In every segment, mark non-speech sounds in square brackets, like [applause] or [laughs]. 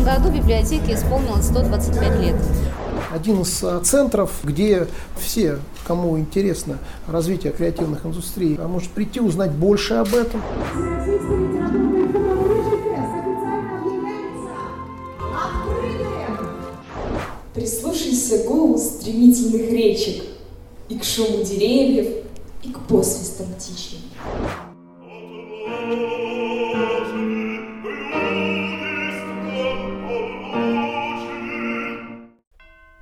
этом году библиотеке исполнилось 125 лет. Один из а, центров, где все, кому интересно развитие креативных индустрий, а может прийти узнать больше об этом. Прислушайся к гулу стремительных речек и к шуму деревьев, и к посвистам птичьим.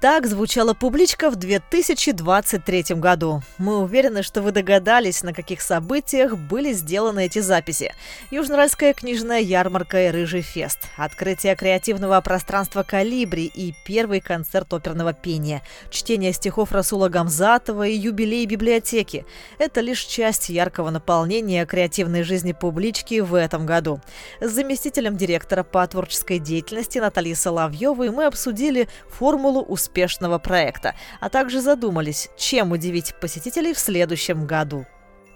Так звучала публичка в 2023 году. Мы уверены, что вы догадались, на каких событиях были сделаны эти записи. Южноуральская книжная ярмарка и Рыжий фест, открытие креативного пространства «Калибри» и первый концерт оперного пения, чтение стихов Расула Гамзатова и юбилей библиотеки. Это лишь часть яркого наполнения креативной жизни публички в этом году. С заместителем директора по творческой деятельности Натальей Соловьевой мы обсудили формулу успеха успешного проекта, а также задумались, чем удивить посетителей в следующем году.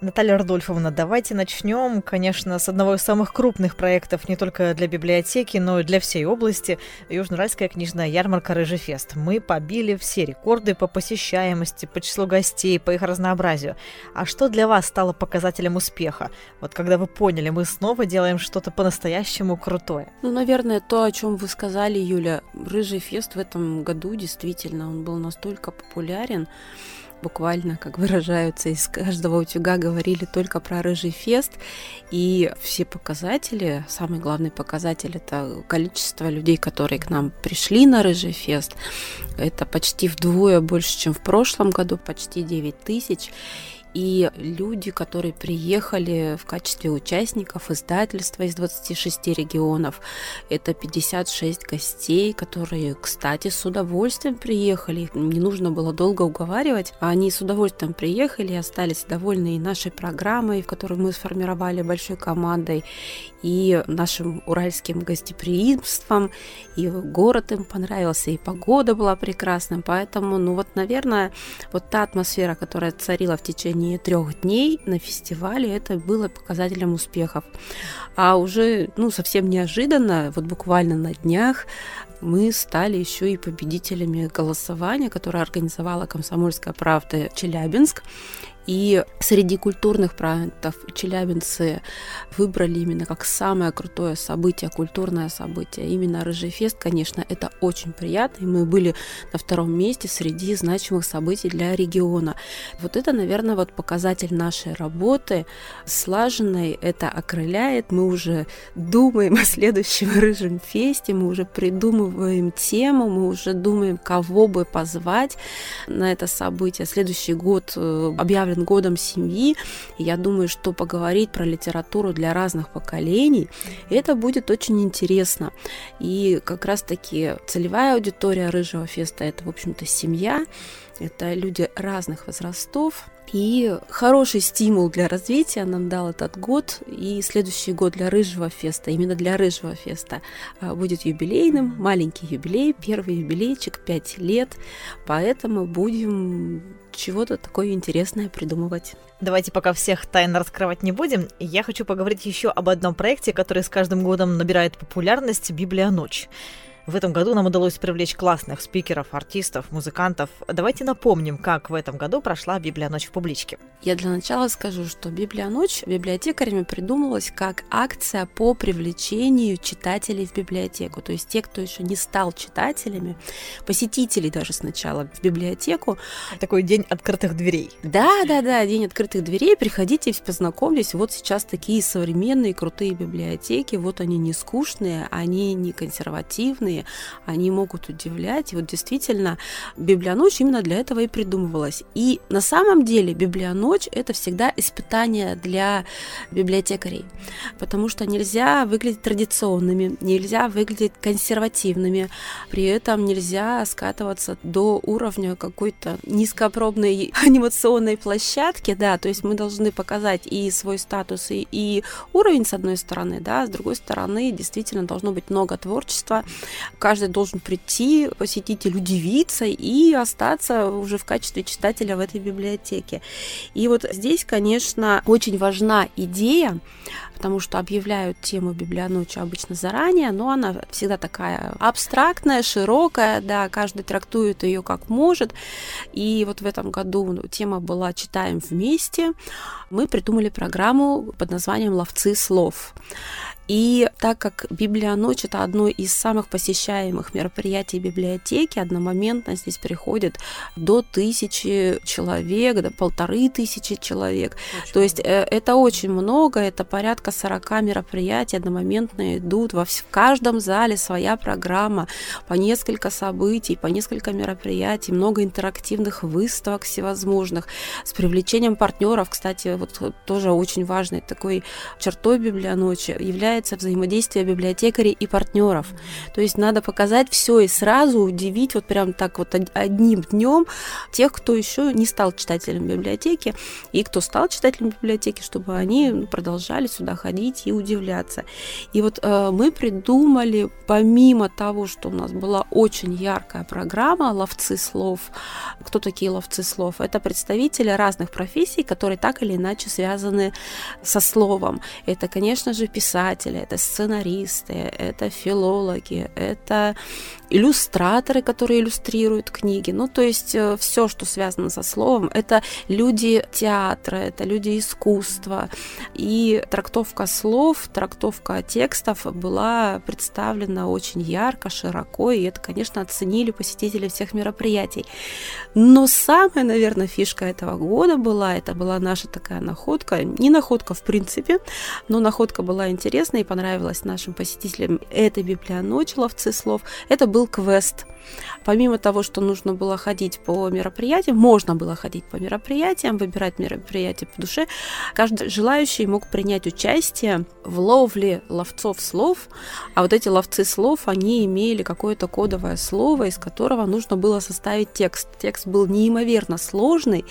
Наталья Рудольфовна, давайте начнем, конечно, с одного из самых крупных проектов не только для библиотеки, но и для всей области – Южноуральская книжная ярмарка «Рыжефест». Мы побили все рекорды по посещаемости, по числу гостей, по их разнообразию. А что для вас стало показателем успеха? Вот когда вы поняли, мы снова делаем что-то по-настоящему крутое. Ну, наверное, то, о чем вы сказали, Юля. «Рыжий фест» в этом году действительно, он был настолько популярен, буквально, как выражаются, из каждого утюга говорили только про рыжий фест. И все показатели, самый главный показатель это количество людей, которые к нам пришли на рыжий фест. Это почти вдвое больше, чем в прошлом году, почти 9 тысяч. И люди, которые приехали в качестве участников издательства из 26 регионов, это 56 гостей, которые, кстати, с удовольствием приехали. Не нужно было долго уговаривать. Они с удовольствием приехали и остались довольны и нашей программой, в которую мы сформировали большой командой, и нашим уральским гостеприимством, и город им понравился, и погода была прекрасным. Поэтому, ну вот, наверное, вот та атмосфера, которая царила в течение трех дней на фестивале это было показателем успехов. А уже ну, совсем неожиданно, вот буквально на днях, мы стали еще и победителями голосования, которое организовала «Комсомольская правда» Челябинск. И среди культурных проектов челябинцы выбрали именно как самое крутое событие, культурное событие. Именно Рыжий фест, конечно, это очень приятно. И мы были на втором месте среди значимых событий для региона. Вот это, наверное, вот показатель нашей работы слаженной. Это окрыляет. Мы уже думаем [laughs] о следующем Рыжем фесте, мы уже придумываем тему, мы уже думаем, кого бы позвать на это событие. Следующий год э, объявлен объявлен годом семьи. И я думаю, что поговорить про литературу для разных поколений, это будет очень интересно. И как раз-таки целевая аудитория Рыжего феста – это, в общем-то, семья, это люди разных возрастов, и хороший стимул для развития нам дал этот год. И следующий год для Рыжего феста, именно для Рыжего феста, а, будет юбилейным, маленький юбилей, первый юбилейчик, 5 лет. Поэтому будем чего-то такое интересное придумывать. Давайте пока всех тайн раскрывать не будем. Я хочу поговорить еще об одном проекте, который с каждым годом набирает популярность «Библия ночь». В этом году нам удалось привлечь классных спикеров, артистов, музыкантов. Давайте напомним, как в этом году прошла Библия ночь в публичке. Я для начала скажу, что Библия ночь библиотекарями придумалась как акция по привлечению читателей в библиотеку. То есть те, кто еще не стал читателями, посетителей даже сначала в библиотеку. Такой день открытых дверей. Да, да, да, день открытых дверей. Приходите, познакомьтесь. Вот сейчас такие современные крутые библиотеки. Вот они не скучные, они не консервативные, разные, они могут удивлять. И вот действительно, библионочь именно для этого и придумывалась. И на самом деле библионочь – это всегда испытание для библиотекарей, потому что нельзя выглядеть традиционными, нельзя выглядеть консервативными, при этом нельзя скатываться до уровня какой-то низкопробной [laughs] анимационной площадки, да, то есть мы должны показать и свой статус, и, и уровень с одной стороны, да, с другой стороны действительно должно быть много творчества, Каждый должен прийти, посетитель удивиться и остаться уже в качестве читателя в этой библиотеке. И вот здесь, конечно, очень важна идея, потому что объявляют тему библионочи обычно заранее, но она всегда такая абстрактная, широкая, да, каждый трактует ее как может. И вот в этом году тема была «Читаем вместе». Мы придумали программу под названием «Ловцы слов». И так как Библия ночь это одно из самых посещаемых мероприятий библиотеки, одномоментно здесь приходит до тысячи человек, до полторы тысячи человек. Очень То есть э, это очень много, это порядка 40 мероприятий одномоментно идут. Во в каждом зале своя программа, по несколько событий, по несколько мероприятий, много интерактивных выставок всевозможных с привлечением партнеров. Кстати, вот тоже очень важной такой чертой библионочи является является взаимодействие библиотекарей и партнеров. То есть надо показать все и сразу удивить вот прям так вот одним днем тех, кто еще не стал читателем библиотеки, и кто стал читателем библиотеки, чтобы они продолжали сюда ходить и удивляться. И вот э, мы придумали, помимо того, что у нас была очень яркая программа «Ловцы слов», кто такие ловцы слов? Это представители разных профессий, которые так или иначе связаны со словом. Это, конечно же, писатели, писатели, это сценаристы, это филологи, это иллюстраторы, которые иллюстрируют книги. Ну, то есть э, все, что связано со словом, это люди театра, это люди искусства. И трактовка слов, трактовка текстов была представлена очень ярко, широко, и это, конечно, оценили посетители всех мероприятий. Но самая, наверное, фишка этого года была, это была наша такая находка, не находка в принципе, но находка была интересная и понравилась нашим посетителям этой библионочи ловцы слов. Это был был квест. Помимо того, что нужно было ходить по мероприятиям, можно было ходить по мероприятиям, выбирать мероприятия по душе, каждый желающий мог принять участие в ловле ловцов слов, а вот эти ловцы слов, они имели какое-то кодовое слово, из которого нужно было составить текст. Текст был неимоверно сложный,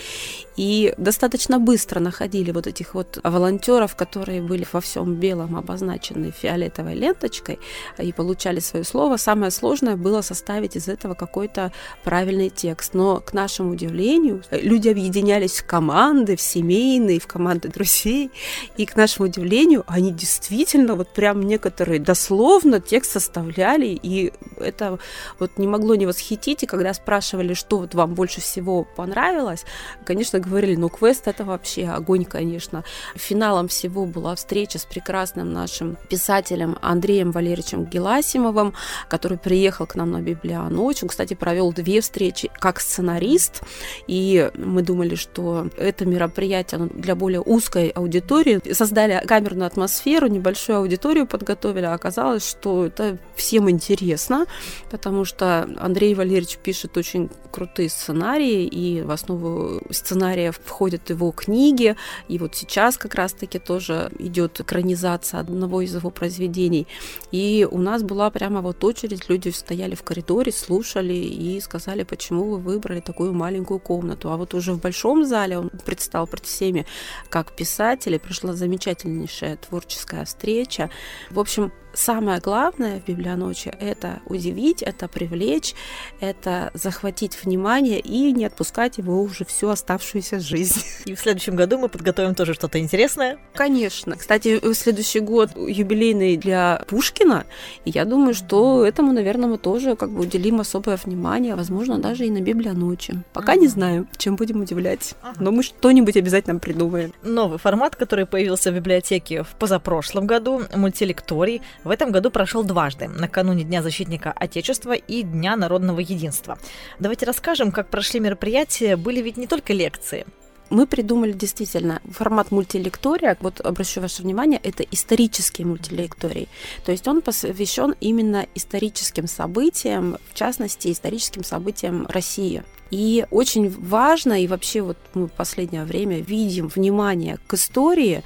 и достаточно быстро находили вот этих вот волонтеров, которые были во всем белом обозначены фиолетовой ленточкой и получали свое слово. Самое сложное было составить из этого какой-то правильный текст. Но, к нашему удивлению, люди объединялись в команды, в семейные, в команды друзей. И, к нашему удивлению, они действительно, вот прям некоторые дословно текст составляли. И это вот не могло не восхитить. И когда спрашивали, что вот вам больше всего понравилось, конечно, говорили, ну, квест это вообще огонь, конечно. Финалом всего была встреча с прекрасным нашим писателем Андреем Валерьевичем Геласимовым, который приехал к нам на библионочь. Он, кстати, провел две встречи как сценарист, и мы думали, что это мероприятие для более узкой аудитории. Создали камерную атмосферу, небольшую аудиторию подготовили, а оказалось, что это всем интересно, потому что Андрей Валерьевич пишет очень крутые сценарии, и в основу сценария входят его книги, и вот сейчас как раз-таки тоже идет экранизация одного из его произведений. И у нас была прямо вот очередь, люди стояли в коридоре, слушали и сказали, почему вы выбрали такую маленькую комнату. А вот уже в большом зале он предстал перед всеми как писатель, и прошла замечательнейшая творческая встреча. В общем, самое главное в библионочи – это удивить, это привлечь, это захватить внимание и не отпускать его уже всю оставшуюся жизнь. [laughs] И в следующем году мы подготовим тоже что-то интересное. Конечно. Кстати, следующий год юбилейный для Пушкина, и я думаю, что этому, наверное, мы тоже как бы уделим особое внимание, возможно, даже и на библионочи. Пока не знаю, чем будем удивлять, но мы что-нибудь обязательно придумаем. Новый формат, который появился в библиотеке в позапрошлом году, мультилекторий, в этом году прошел дважды, накануне Дня защитника Отечества и Дня народного единства. Давайте расскажем, как прошли мероприятия. Были ведь не только лекции, мы придумали действительно формат мультилектория. Вот обращу ваше внимание, это исторический мультилекторий. То есть он посвящен именно историческим событиям, в частности, историческим событиям России. И очень важно, и вообще вот мы в последнее время видим внимание к истории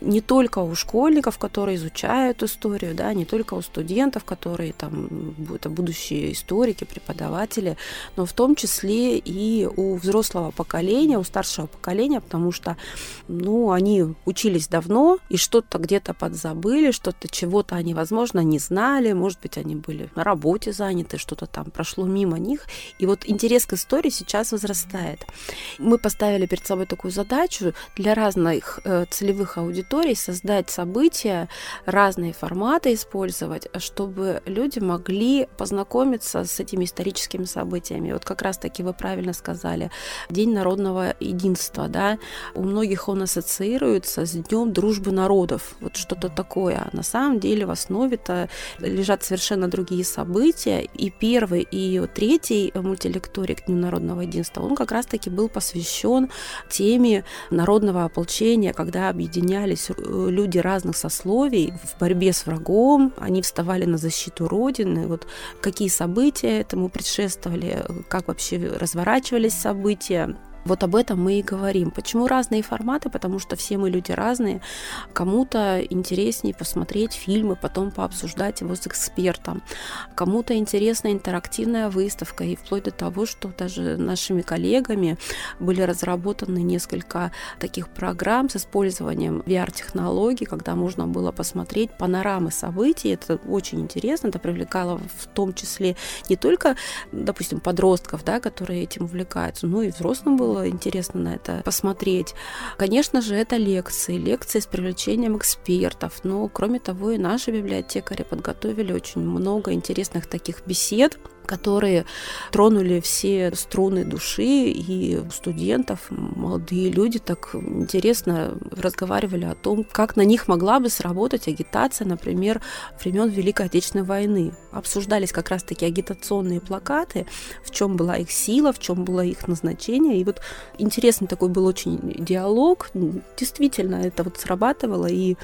не только у школьников, которые изучают историю, да, не только у студентов, которые там это будущие историки, преподаватели, но в том числе и у взрослого поколения, у старшего поколения, потому что, ну, они учились давно и что-то где-то подзабыли, что-то чего-то они, возможно, не знали, может быть, они были на работе заняты, что-то там прошло мимо них. И вот интерес к истории сейчас возрастает. Мы поставили перед собой такую задачу для разных э, целевых аудиторий создать события, разные форматы использовать, чтобы люди могли познакомиться с этими историческими событиями. Вот как раз-таки вы правильно сказали, День народного единства, да, у многих он ассоциируется с Днем дружбы народов, вот что-то такое. На самом деле в основе-то лежат совершенно другие события, и первый, и третий мультилекторий к Дню народного единства, он как раз-таки был посвящен теме народного ополчения, когда объединялись люди разных сословий в борьбе с врагом, они вставали на защиту Родины, вот какие события этому предшествовали, как вообще разворачивались события, вот об этом мы и говорим. Почему разные форматы? Потому что все мы люди разные. Кому-то интереснее посмотреть фильмы, потом пообсуждать его с экспертом. Кому-то интересна интерактивная выставка. И вплоть до того, что даже нашими коллегами были разработаны несколько таких программ с использованием VR-технологий, когда можно было посмотреть панорамы событий. Это очень интересно. Это привлекало в том числе не только, допустим, подростков, да, которые этим увлекаются, но и взрослым было было интересно на это посмотреть. Конечно же, это лекции, лекции с привлечением экспертов. Но, кроме того, и наши библиотекари подготовили очень много интересных таких бесед, которые тронули все струны души, и студентов, молодые люди так интересно разговаривали о том, как на них могла бы сработать агитация, например, времен Великой Отечественной войны. Обсуждались как раз-таки агитационные плакаты, в чем была их сила, в чем было их назначение. И вот интересный такой был очень диалог. Действительно, это вот срабатывало, и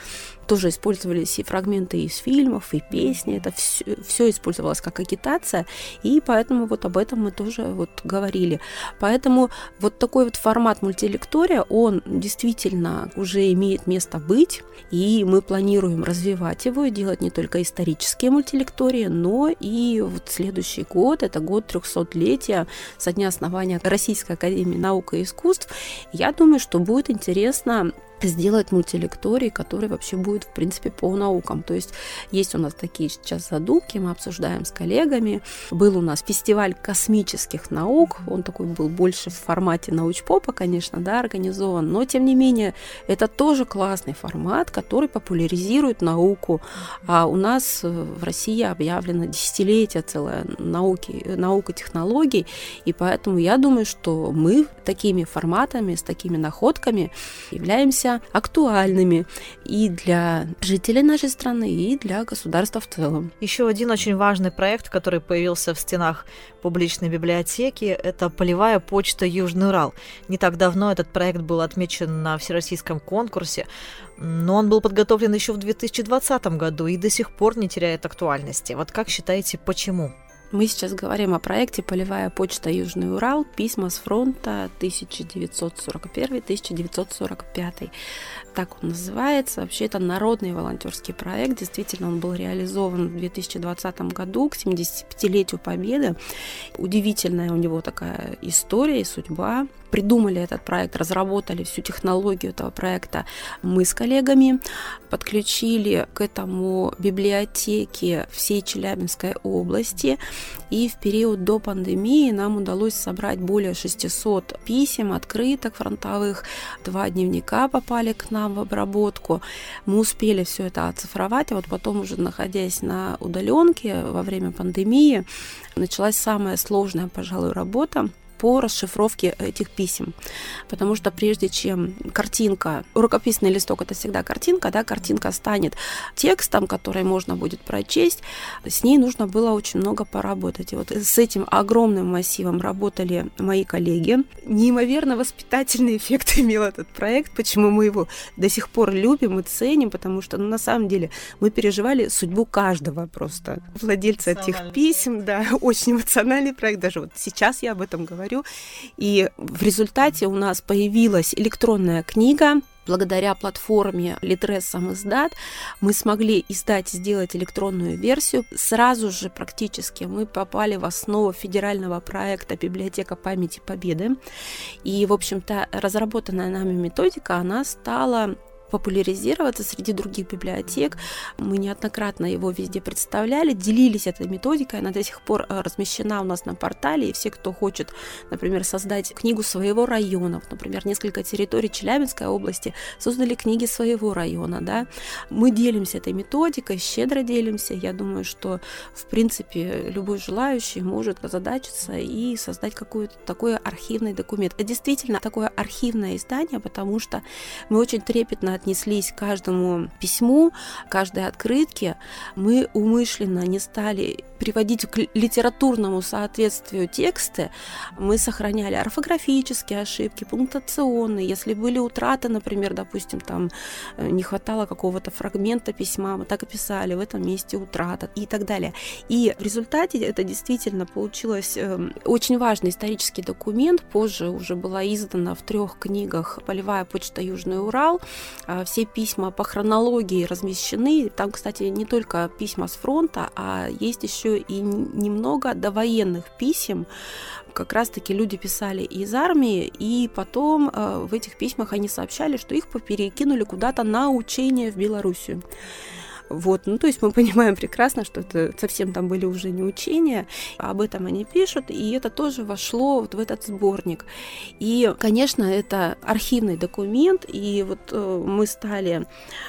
тоже использовались и фрагменты из фильмов, и песни. Это все, все использовалось как агитация, и поэтому вот об этом мы тоже вот говорили. Поэтому вот такой вот формат мультилектория, он действительно уже имеет место быть, и мы планируем развивать его и делать не только исторические мультилектории, но и вот следующий год, это год 300-летия со дня основания Российской Академии Наук и Искусств. Я думаю, что будет интересно сделать мультилекторий, который вообще будет, в принципе, по наукам. То есть есть у нас такие сейчас задумки, мы обсуждаем с коллегами. Был у нас фестиваль космических наук, он такой был больше в формате научпопа, конечно, да, организован, но, тем не менее, это тоже классный формат, который популяризирует науку. А у нас в России объявлено десятилетие целое науки, наука технологий, и поэтому я думаю, что мы такими форматами, с такими находками являемся актуальными и для жителей нашей страны, и для государства в целом. Еще один очень важный проект, который появился в стенах публичной библиотеки, это полевая почта Южный Урал. Не так давно этот проект был отмечен на всероссийском конкурсе, но он был подготовлен еще в 2020 году и до сих пор не теряет актуальности. Вот как считаете, почему? Мы сейчас говорим о проекте «Полевая почта Южный Урал. Письма с фронта 1941-1945» так он называется. Вообще это народный волонтерский проект. Действительно, он был реализован в 2020 году к 75-летию Победы. Удивительная у него такая история и судьба. Придумали этот проект, разработали всю технологию этого проекта мы с коллегами, подключили к этому библиотеки всей Челябинской области. И в период до пандемии нам удалось собрать более 600 писем, открыток фронтовых. Два дневника попали к нам в обработку. Мы успели все это оцифровать, а вот потом уже находясь на удаленке во время пандемии, началась самая сложная, пожалуй, работа по расшифровке этих писем. Потому что прежде чем картинка, рукописный листок это всегда картинка, да, картинка станет текстом, который можно будет прочесть, с ней нужно было очень много поработать. И вот с этим огромным массивом работали мои коллеги. Неимоверно воспитательный эффект [laughs] имел этот проект, почему мы его до сих пор любим и ценим, потому что ну, на самом деле мы переживали судьбу каждого просто владельца этих писем, да, [laughs] очень эмоциональный проект, даже вот сейчас я об этом говорю говорю. И в результате у нас появилась электронная книга, благодаря платформе Litres сам издат мы смогли издать, сделать электронную версию. Сразу же практически мы попали в основу федерального проекта «Библиотека памяти Победы». И, в общем-то, разработанная нами методика, она стала популяризироваться среди других библиотек. Мы неоднократно его везде представляли, делились этой методикой, она до сих пор э, размещена у нас на портале, и все, кто хочет, например, создать книгу своего района, например, несколько территорий Челябинской области создали книги своего района, да, мы делимся этой методикой, щедро делимся, я думаю, что, в принципе, любой желающий может озадачиться и создать какой-то такой архивный документ. Это действительно такое архивное издание, потому что мы очень трепетно отнеслись к каждому письму, каждой открытке, мы умышленно не стали приводить к литературному соответствию тексты, мы сохраняли орфографические ошибки, пунктуационные. Если были утраты, например, допустим, там э, не хватало какого-то фрагмента письма, мы так и писали, в этом месте утрата и так далее. И в результате это действительно получилось эм, очень важный исторический документ. Позже уже была издана в трех книгах «Полевая почта Южный Урал», все письма по хронологии размещены. Там, кстати, не только письма с фронта, а есть еще и немного довоенных писем. Как раз-таки люди писали из армии, и потом э, в этих письмах они сообщали, что их перекинули куда-то на учение в Белоруссию. Вот, ну, то есть мы [laughs] понимаем прекрасно, что это совсем там были уже не учения, а об этом они пишут, и это тоже вошло вот в этот сборник. И, конечно, это архивный документ, и вот э, мы стали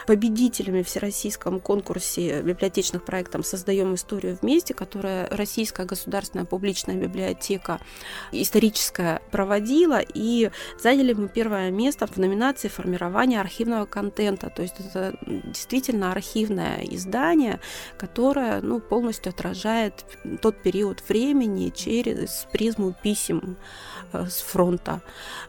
победителями в всероссийском конкурсе библиотечных проектов «Создаем историю вместе», которая Российская государственная публичная библиотека историческая проводила, и заняли мы первое место в номинации формирования архивного контента, то есть это действительно архивная полное издание, которое ну, полностью отражает тот период времени через призму писем э, с фронта.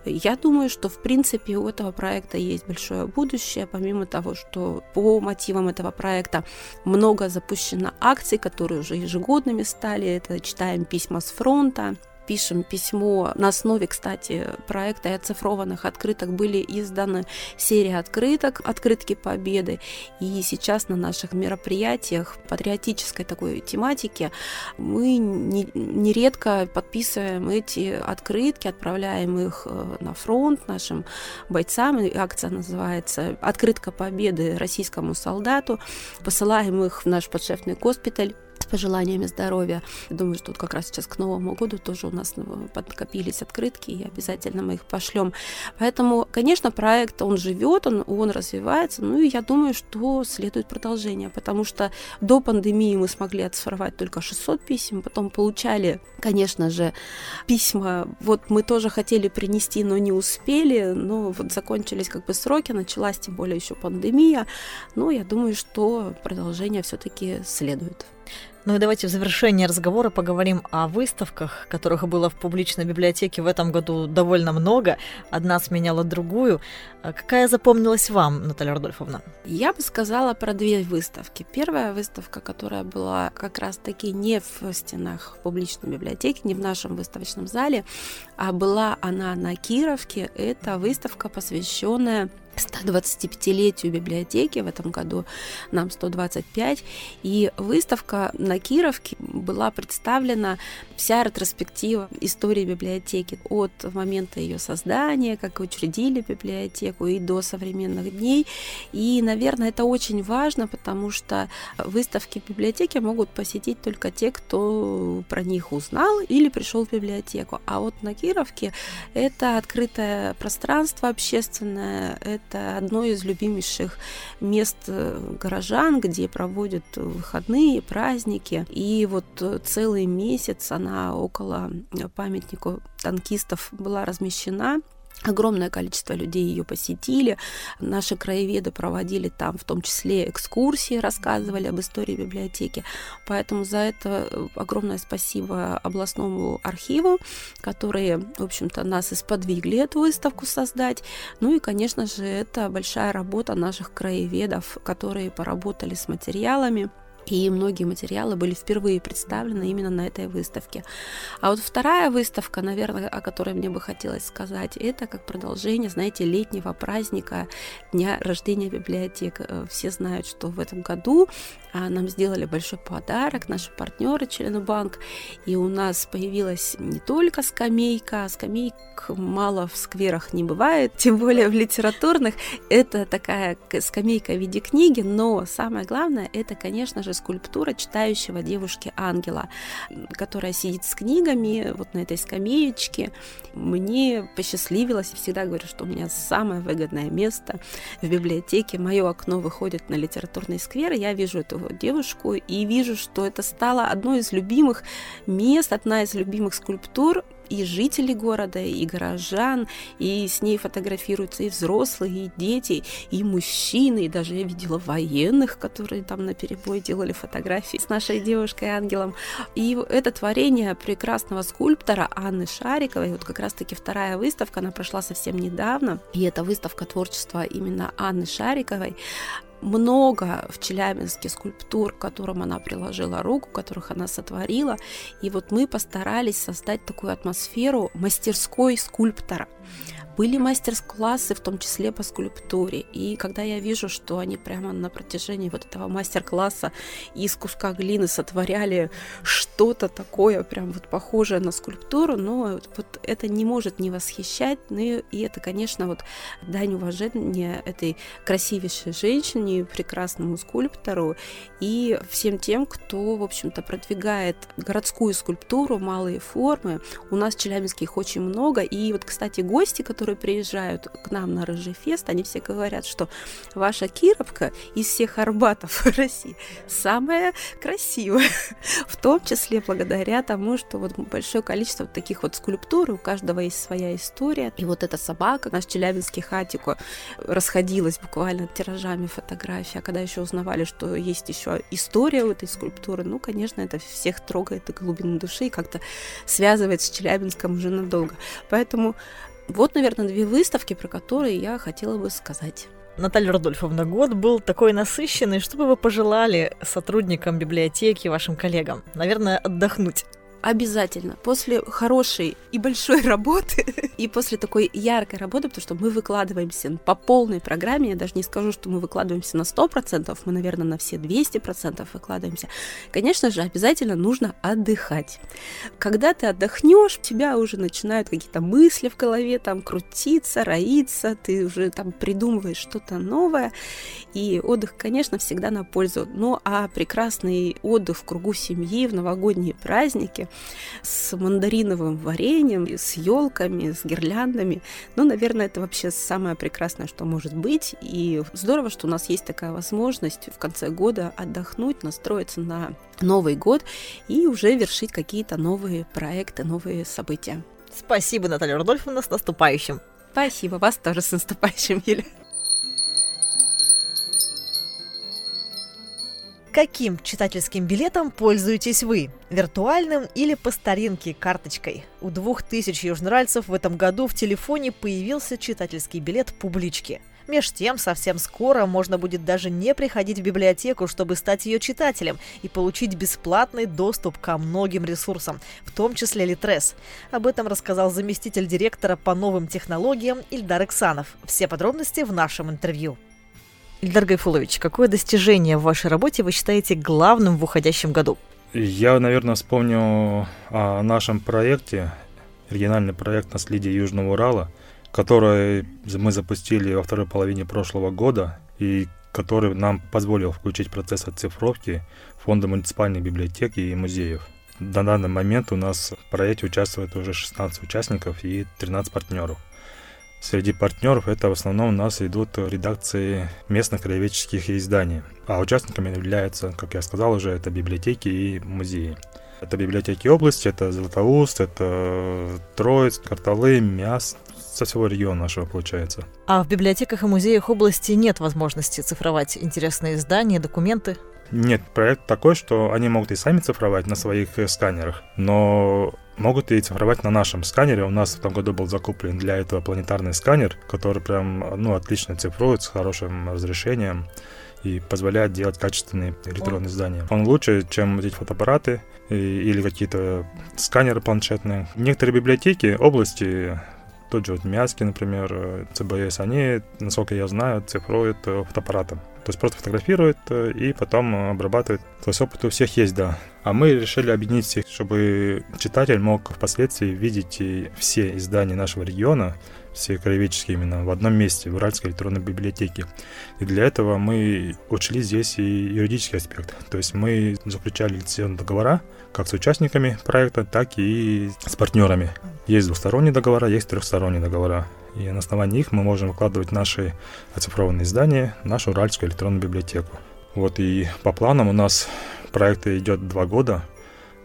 Я думаю, что в принципе у этого проекта есть большое будущее, помимо того, что по мотивам этого проекта много запущено акций, которые уже ежегодными стали. Это читаем письма с фронта, пишем письмо. На основе, кстати, проекта и оцифрованных открыток были изданы серии открыток, открытки Победы. И сейчас на наших мероприятиях патриотической такой тематики мы нередко подписываем эти открытки, отправляем их э, на фронт нашим бойцам. Акция называется «Открытка Победы российскому солдату». Посылаем их в наш подшефный госпиталь с пожеланиями здоровья. Думаю, что тут как раз сейчас к Новому году тоже у нас ну, подкопились открытки, и обязательно мы их пошлем. Поэтому, конечно, проект, он живет, он, он развивается, ну и я думаю, что следует продолжение, потому что до пандемии мы смогли оцифровать только 600 писем, потом получали, конечно же, письма, вот мы тоже хотели принести, но не успели, но вот закончились как бы сроки, началась тем более еще пандемия, но я думаю, что продолжение все-таки следует. Ну и давайте в завершении разговора поговорим о выставках, которых было в публичной библиотеке в этом году довольно много. Одна сменяла другую. А какая запомнилась вам, Наталья Рудольфовна? Я бы сказала про две выставки. Первая выставка, которая была как раз-таки не в стенах публичной библиотеки, не в нашем выставочном зале, а была она на Кировке. Это выставка, посвященная 125-летию библиотеки, в этом году нам 125, и выставка на Кировке была представлена вся ретроспектива истории библиотеки от момента ее создания, как учредили библиотеку и до современных дней. И, наверное, это очень важно, потому что выставки в библиотеке могут посетить только те, кто про них узнал или пришел в библиотеку. А вот на Кировке это открытое пространство общественное, это одно из любимейших мест э, горожан, где проводят выходные, праздники. И вот целый месяц она около памятника танкистов была размещена Огромное количество людей ее посетили. Наши краеведы проводили там в том числе экскурсии, рассказывали об истории библиотеки. Поэтому за это огромное спасибо областному архиву, которые, в общем-то, нас и эту выставку создать. Ну и, конечно же, это большая работа наших краеведов, которые поработали с материалами, и многие материалы были впервые представлены именно на этой выставке. А вот вторая выставка, наверное, о которой мне бы хотелось сказать, это как продолжение, знаете, летнего праздника Дня рождения библиотек. Э, все знают, что в этом году нам сделали большой подарок, наши партнеры, члены банк, и у нас появилась не только скамейка, а скамейк мало в скверах не бывает, [laughs] тем более в литературных. Это такая скамейка в виде книги, но самое главное, это, конечно же, скульптура читающего девушки-ангела, которая сидит с книгами вот на этой скамеечке. Мне посчастливилось, я всегда говорю, что у меня самое выгодное место в библиотеке. Мое окно выходит на литературный сквер, я вижу эту девушку и вижу, что это стало одной из любимых мест, одна из любимых скульптур и жителей города, и горожан, и с ней фотографируются и взрослые, и дети, и мужчины, и даже я видела военных, которые там на перебой делали фотографии с нашей девушкой-ангелом. И это творение прекрасного скульптора Анны Шариковой, вот как раз-таки вторая выставка, она прошла совсем недавно, и это выставка творчества именно Анны Шариковой, много в Челябинске скульптур, к которым она приложила руку, которых она сотворила. И вот мы постарались создать такую атмосферу мастерской скульптора. Были мастер-классы, в том числе по скульптуре. И когда я вижу, что они прямо на протяжении вот этого мастер-класса из куска глины сотворяли что-то такое, прям вот похожее на скульптуру, но вот это не может не восхищать. Ну и это, конечно, вот дань уважения этой красивейшей женщине, прекрасному скульптору и всем тем, кто, в общем-то, продвигает городскую скульптуру, малые формы. У нас в Челябинске их очень много. И вот, кстати, гости, которые которые приезжают к нам на Рыжий фест, они все говорят, что ваша Кировка из всех Арбатов [laughs] России самая красивая, [laughs] в том числе благодаря тому, что вот большое количество таких вот скульптур, у каждого есть своя история. И вот эта собака, наш челябинский хатико, расходилась буквально тиражами фотографий, а когда еще узнавали, что есть еще история у этой скульптуры, ну, конечно, это всех трогает до глубины души и как-то связывает с Челябинском уже надолго. Поэтому вот, наверное, две выставки, про которые я хотела бы сказать. Наталья Рудольфовна, год был такой насыщенный. Что бы вы пожелали сотрудникам библиотеки, вашим коллегам? Наверное, отдохнуть обязательно после хорошей и большой работы [laughs] и после такой яркой работы, потому что мы выкладываемся по полной программе, я даже не скажу, что мы выкладываемся на 100%, мы, наверное, на все 200% выкладываемся, конечно же, обязательно нужно отдыхать. Когда ты отдохнешь, у тебя уже начинают какие-то мысли в голове там крутиться, роиться, ты уже там придумываешь что-то новое, и отдых, конечно, всегда на пользу. Ну, а прекрасный отдых в кругу семьи в новогодние праздники с мандариновым вареньем, с елками, с гирляндами. Ну, наверное, это вообще самое прекрасное, что может быть. И здорово, что у нас есть такая возможность в конце года отдохнуть, настроиться на Новый год и уже вершить какие-то новые проекты, новые события. Спасибо, Наталья Рудольфовна, с наступающим. Спасибо, вас тоже с наступающим, Юля. Каким читательским билетом пользуетесь вы? Виртуальным или по старинке карточкой? У двух тысяч южноральцев в этом году в телефоне появился читательский билет публички. Меж тем, совсем скоро можно будет даже не приходить в библиотеку, чтобы стать ее читателем и получить бесплатный доступ ко многим ресурсам, в том числе Литрес. Об этом рассказал заместитель директора по новым технологиям Ильдар Иксанов. Все подробности в нашем интервью. Ильдар Гайфулович, какое достижение в вашей работе вы считаете главным в уходящем году? Я, наверное, вспомню о нашем проекте, региональный проект «Наследие Южного Урала», который мы запустили во второй половине прошлого года и который нам позволил включить процесс оцифровки фонда муниципальной библиотеки и музеев. На данный момент у нас в проекте участвует уже 16 участников и 13 партнеров. Среди партнеров это в основном у нас идут редакции местных краеведческих изданий. А участниками являются, как я сказал уже, это библиотеки и музеи. Это библиотеки области, это Златоуст, это Троиц, Карталы, Мяс, со всего региона нашего получается. А в библиотеках и музеях области нет возможности цифровать интересные издания, документы? Нет, проект такой, что они могут и сами цифровать на своих э, сканерах, но могут и цифровать на нашем сканере. У нас в том году был закуплен для этого планетарный сканер, который прям, ну, отлично цифрует, с хорошим разрешением. и позволяет делать качественные электронные издания. Он лучше, чем эти фотоаппараты или какие-то сканеры планшетные. Некоторые библиотеки области тот же вот Мяски, например, ЦБС, они, насколько я знаю, цифруют фотоаппаратом. То есть просто фотографирует э, и потом обрабатывает. То есть опыт у всех есть, да. А мы решили объединить всех, чтобы читатель мог впоследствии видеть все издания нашего региона, все краеведческие именно, в одном месте, в Уральской электронной библиотеке. И для этого мы учли здесь и юридический аспект. То есть мы заключали лицензионные договора как с участниками проекта, так и с партнерами. Есть двусторонние договора, есть трехсторонние договора. И на основании их мы можем выкладывать наши оцифрованные издания нашу Уральскую электронную библиотеку. Вот и по планам у нас проект идет два года,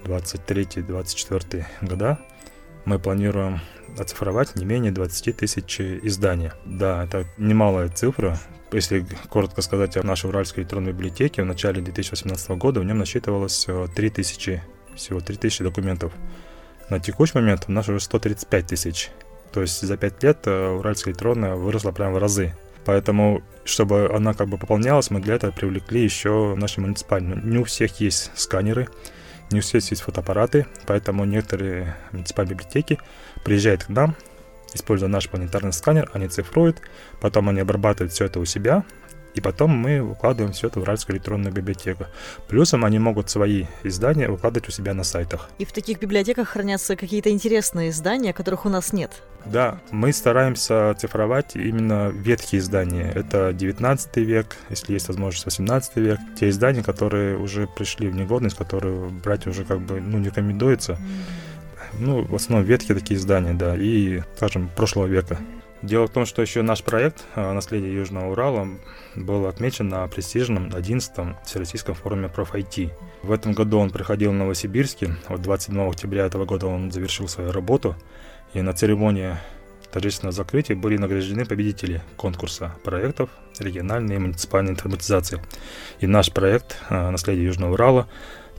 23-24 года. Мы планируем оцифровать не менее 20 тысяч изданий. Да, это немалая цифра. Если коротко сказать о нашей Уральской электронной библиотеке, в начале 2018 года в нем насчитывалось 3 тысячи, всего 3 тысячи документов. На текущий момент у нас уже 135 тысяч. То есть за 5 лет э, уральская электронная выросла прямо в разы. Поэтому, чтобы она как бы пополнялась, мы для этого привлекли еще наши муниципальные. Не у всех есть сканеры, не у всех есть фотоаппараты, поэтому некоторые муниципальные библиотеки приезжают к нам, используя наш планетарный сканер, они цифруют, потом они обрабатывают все это у себя, и потом мы выкладываем все это в Уральскую электронную библиотеку. Плюсом они могут свои издания выкладывать у себя на сайтах. И в таких библиотеках хранятся какие-то интересные издания, которых у нас нет. Да, мы стараемся цифровать именно ветхие издания. Это 19 век, если есть возможность, 18 век. Те издания, которые уже пришли в негодность, которые брать уже как бы ну, не рекомендуется. Ну, в основном ветхие такие издания, да, и, скажем, прошлого века. Дело в том, что еще наш проект э, «Наследие Южного Урала» был отмечен на престижном 11-м Всероссийском форуме проф-IT. В этом году он проходил в Новосибирске. Вот 27 октября этого года он завершил свою работу. И на церемонии торжественного закрытия были награждены победители конкурса проектов региональной и муниципальной информатизации. И наш проект э, «Наследие Южного Урала»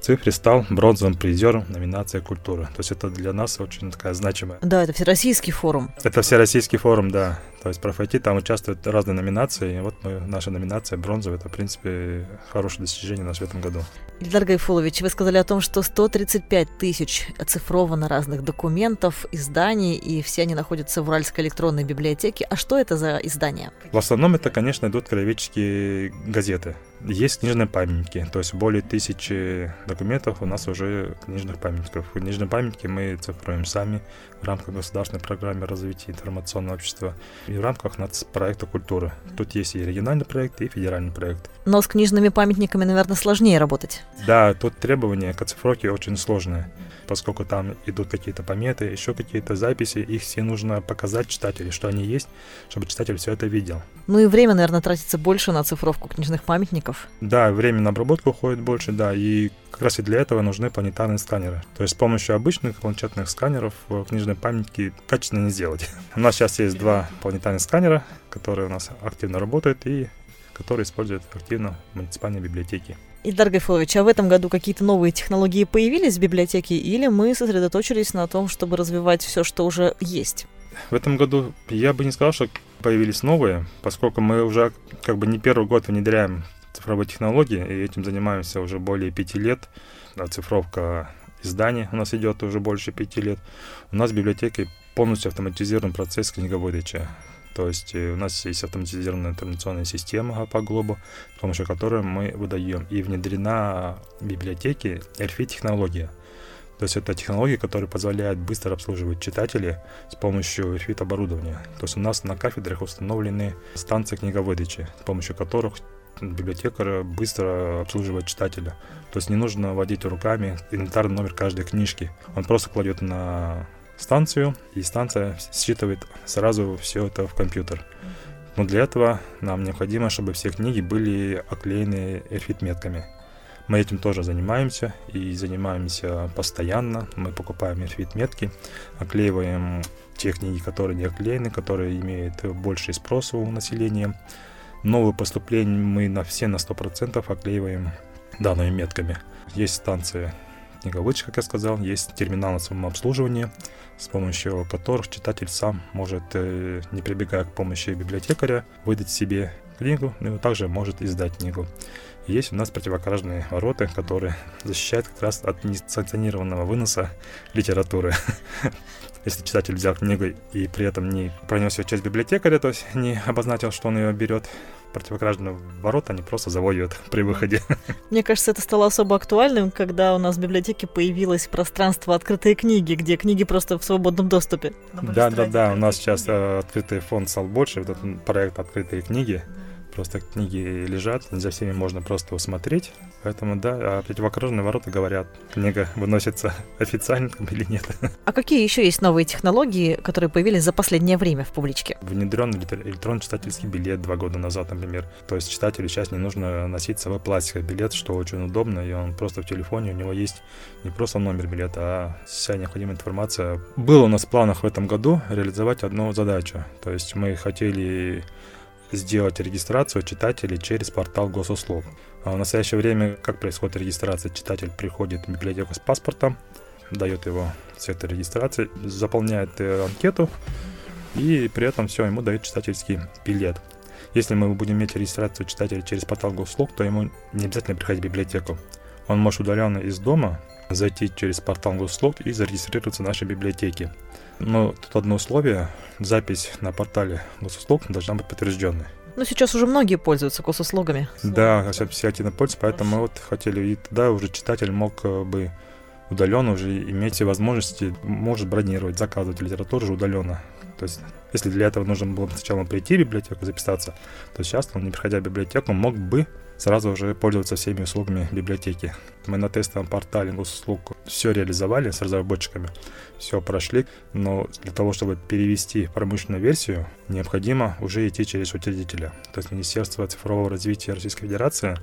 цифре стал бронзовым призером номинации «Культура». То есть это для нас очень такая значимая. Да, это Всероссийский форум. Это Всероссийский форум, да. То есть профойти там участвуют разные номинации. И вот мы, наша номинация бронзовая, это, в принципе, хорошее достижение наш в этом году. Ильдар Гайфулович, вы сказали о том, что 135 тысяч оцифровано разных документов, изданий, и все они находятся в Уральской электронной библиотеке. А что это за издания? В основном это, конечно, идут краеведческие газеты. Есть книжные памятники, то есть более тысячи документов у нас уже книжных памятников. Книжные памятники мы цифруем сами в рамках государственной программы развития информационного общества и в рамках нацпроекта культуры. Тут есть и региональный проект, и федеральный проект. Но с книжными памятниками, наверное, сложнее работать. Да, тут требования к оцифровке очень сложные, поскольку там идут какие-то пометы, еще какие-то записи, их все нужно показать читателю, что они есть, чтобы читатель все это видел. Ну и время, наверное, тратится больше на оцифровку книжных памятников. Да, время на обработку уходит больше, да, и как раз и для этого нужны планетарные сканеры. То есть с помощью обычных планшетных сканеров книжные памятники качественно не сделать. [laughs] У нас сейчас есть два планетарных сканера, которые у нас активно работают и которые используют активно муниципальные библиотеки. Ильдар Гайфулович, а в этом году какие-то новые технологии появились в библиотеке или мы сосредоточились на том, чтобы развивать все, что уже есть? В этом году я бы не сказал, что появились новые, поскольку мы уже как бы не первый год внедряем цифровые технологии, и этим занимаемся уже более пяти лет. Оцифровка изданий у нас идет уже больше пяти лет. У нас в библиотеке полностью автоматизирован процесс книговыдачи. То есть э, у нас есть автоматизированная информационная система по глобу, с помощью которой мы выдаем. И внедрена в библиотеке RFID-технология. То есть это технология, которая позволяет быстро обслуживать читателей с помощью RFID оборудования. То есть у нас на кафедрах установлены станции книговыдачи, с помощью которых библиотекарь быстро обслуживает читателя. То есть не нужно вводить руками инвентарный номер каждой книжки. Он просто кладет на станцию, и станция считывает сразу все это в компьютер. Но для этого нам необходимо, чтобы все книги были оклеены RFID-метками. Мы этим тоже занимаемся и занимаемся постоянно. Мы покупаем RFID-метки, оклеиваем те книги, которые не оклеены, которые имеют больший спрос у населения. Новые поступления мы на все на 100% оклеиваем данными метками. Есть станция книговыч, как я сказал, есть терминал самообслуживания, с помощью которых читатель сам может, э, не прибегая к помощи библиотекаря, выдать себе книгу, но также может издать книгу. Есть у нас противокражные ворота, которые защищают как раз от несанкционированного выноса литературы. [laughs] Если читатель взял книгу и при этом не пронес ее через библиотекаря, то есть не обозначил, что он ее берет, противокражные ворота они просто заводят [laughs] при выходе. Мне кажется, это стало особо актуальным, когда у нас в библиотеке появилось пространство открытые книги, где книги просто в свободном доступе. Да, да, да. У нас сейчас э, открытый фонд стал больше, вот этот проект открытые книги. Просто книги лежат, за всеми можно просто усмотреть. Поэтому, да, а противокоррозные ворота говорят, книга выносится [laughs] официально или нет. А какие еще есть новые технологии, которые появились за последнее время в публичке? Внедрен электронный читательский билет два года назад, например. То есть читателю сейчас не нужно носить с собой пластиковый билет, что очень удобно, и он просто в телефоне, у него есть не просто номер билета, а вся необходимая информация. Было у нас в планах в этом году реализовать одну задачу. То есть мы хотели сделать регистрацию читателей через портал госуслуг. А в настоящее время как происходит регистрация? Читатель приходит в библиотеку с паспортом, дает его цвет регистрации, заполняет э, анкету, и при этом все, ему дают читательский билет. Если мы будем иметь регистрацию читателя через портал госуслуг, то ему не обязательно приходить в библиотеку. Он может удаленно из дома зайти через портал госуслуг и зарегистрироваться в нашей библиотеке. Но тут одно условие. Запись на портале госуслуг должна быть подтвержденной. Ну, сейчас уже многие пользуются госуслугами. Да, все, активно пользуются, поэтому мы вот хотели, и тогда уже читатель мог э, бы удаленно уже иметь возможности, может бронировать, заказывать литературу уже удаленно. То есть, если для этого нужно было сначала прийти в библиотеку, записаться, то сейчас он, не приходя в библиотеку, мог бы сразу уже пользоваться всеми услугами библиотеки. Мы на тестовом портале госуслуг все реализовали с разработчиками, все прошли, но для того, чтобы перевести промышленную версию, необходимо уже идти через учредителя. То есть Министерство цифрового развития Российской Федерации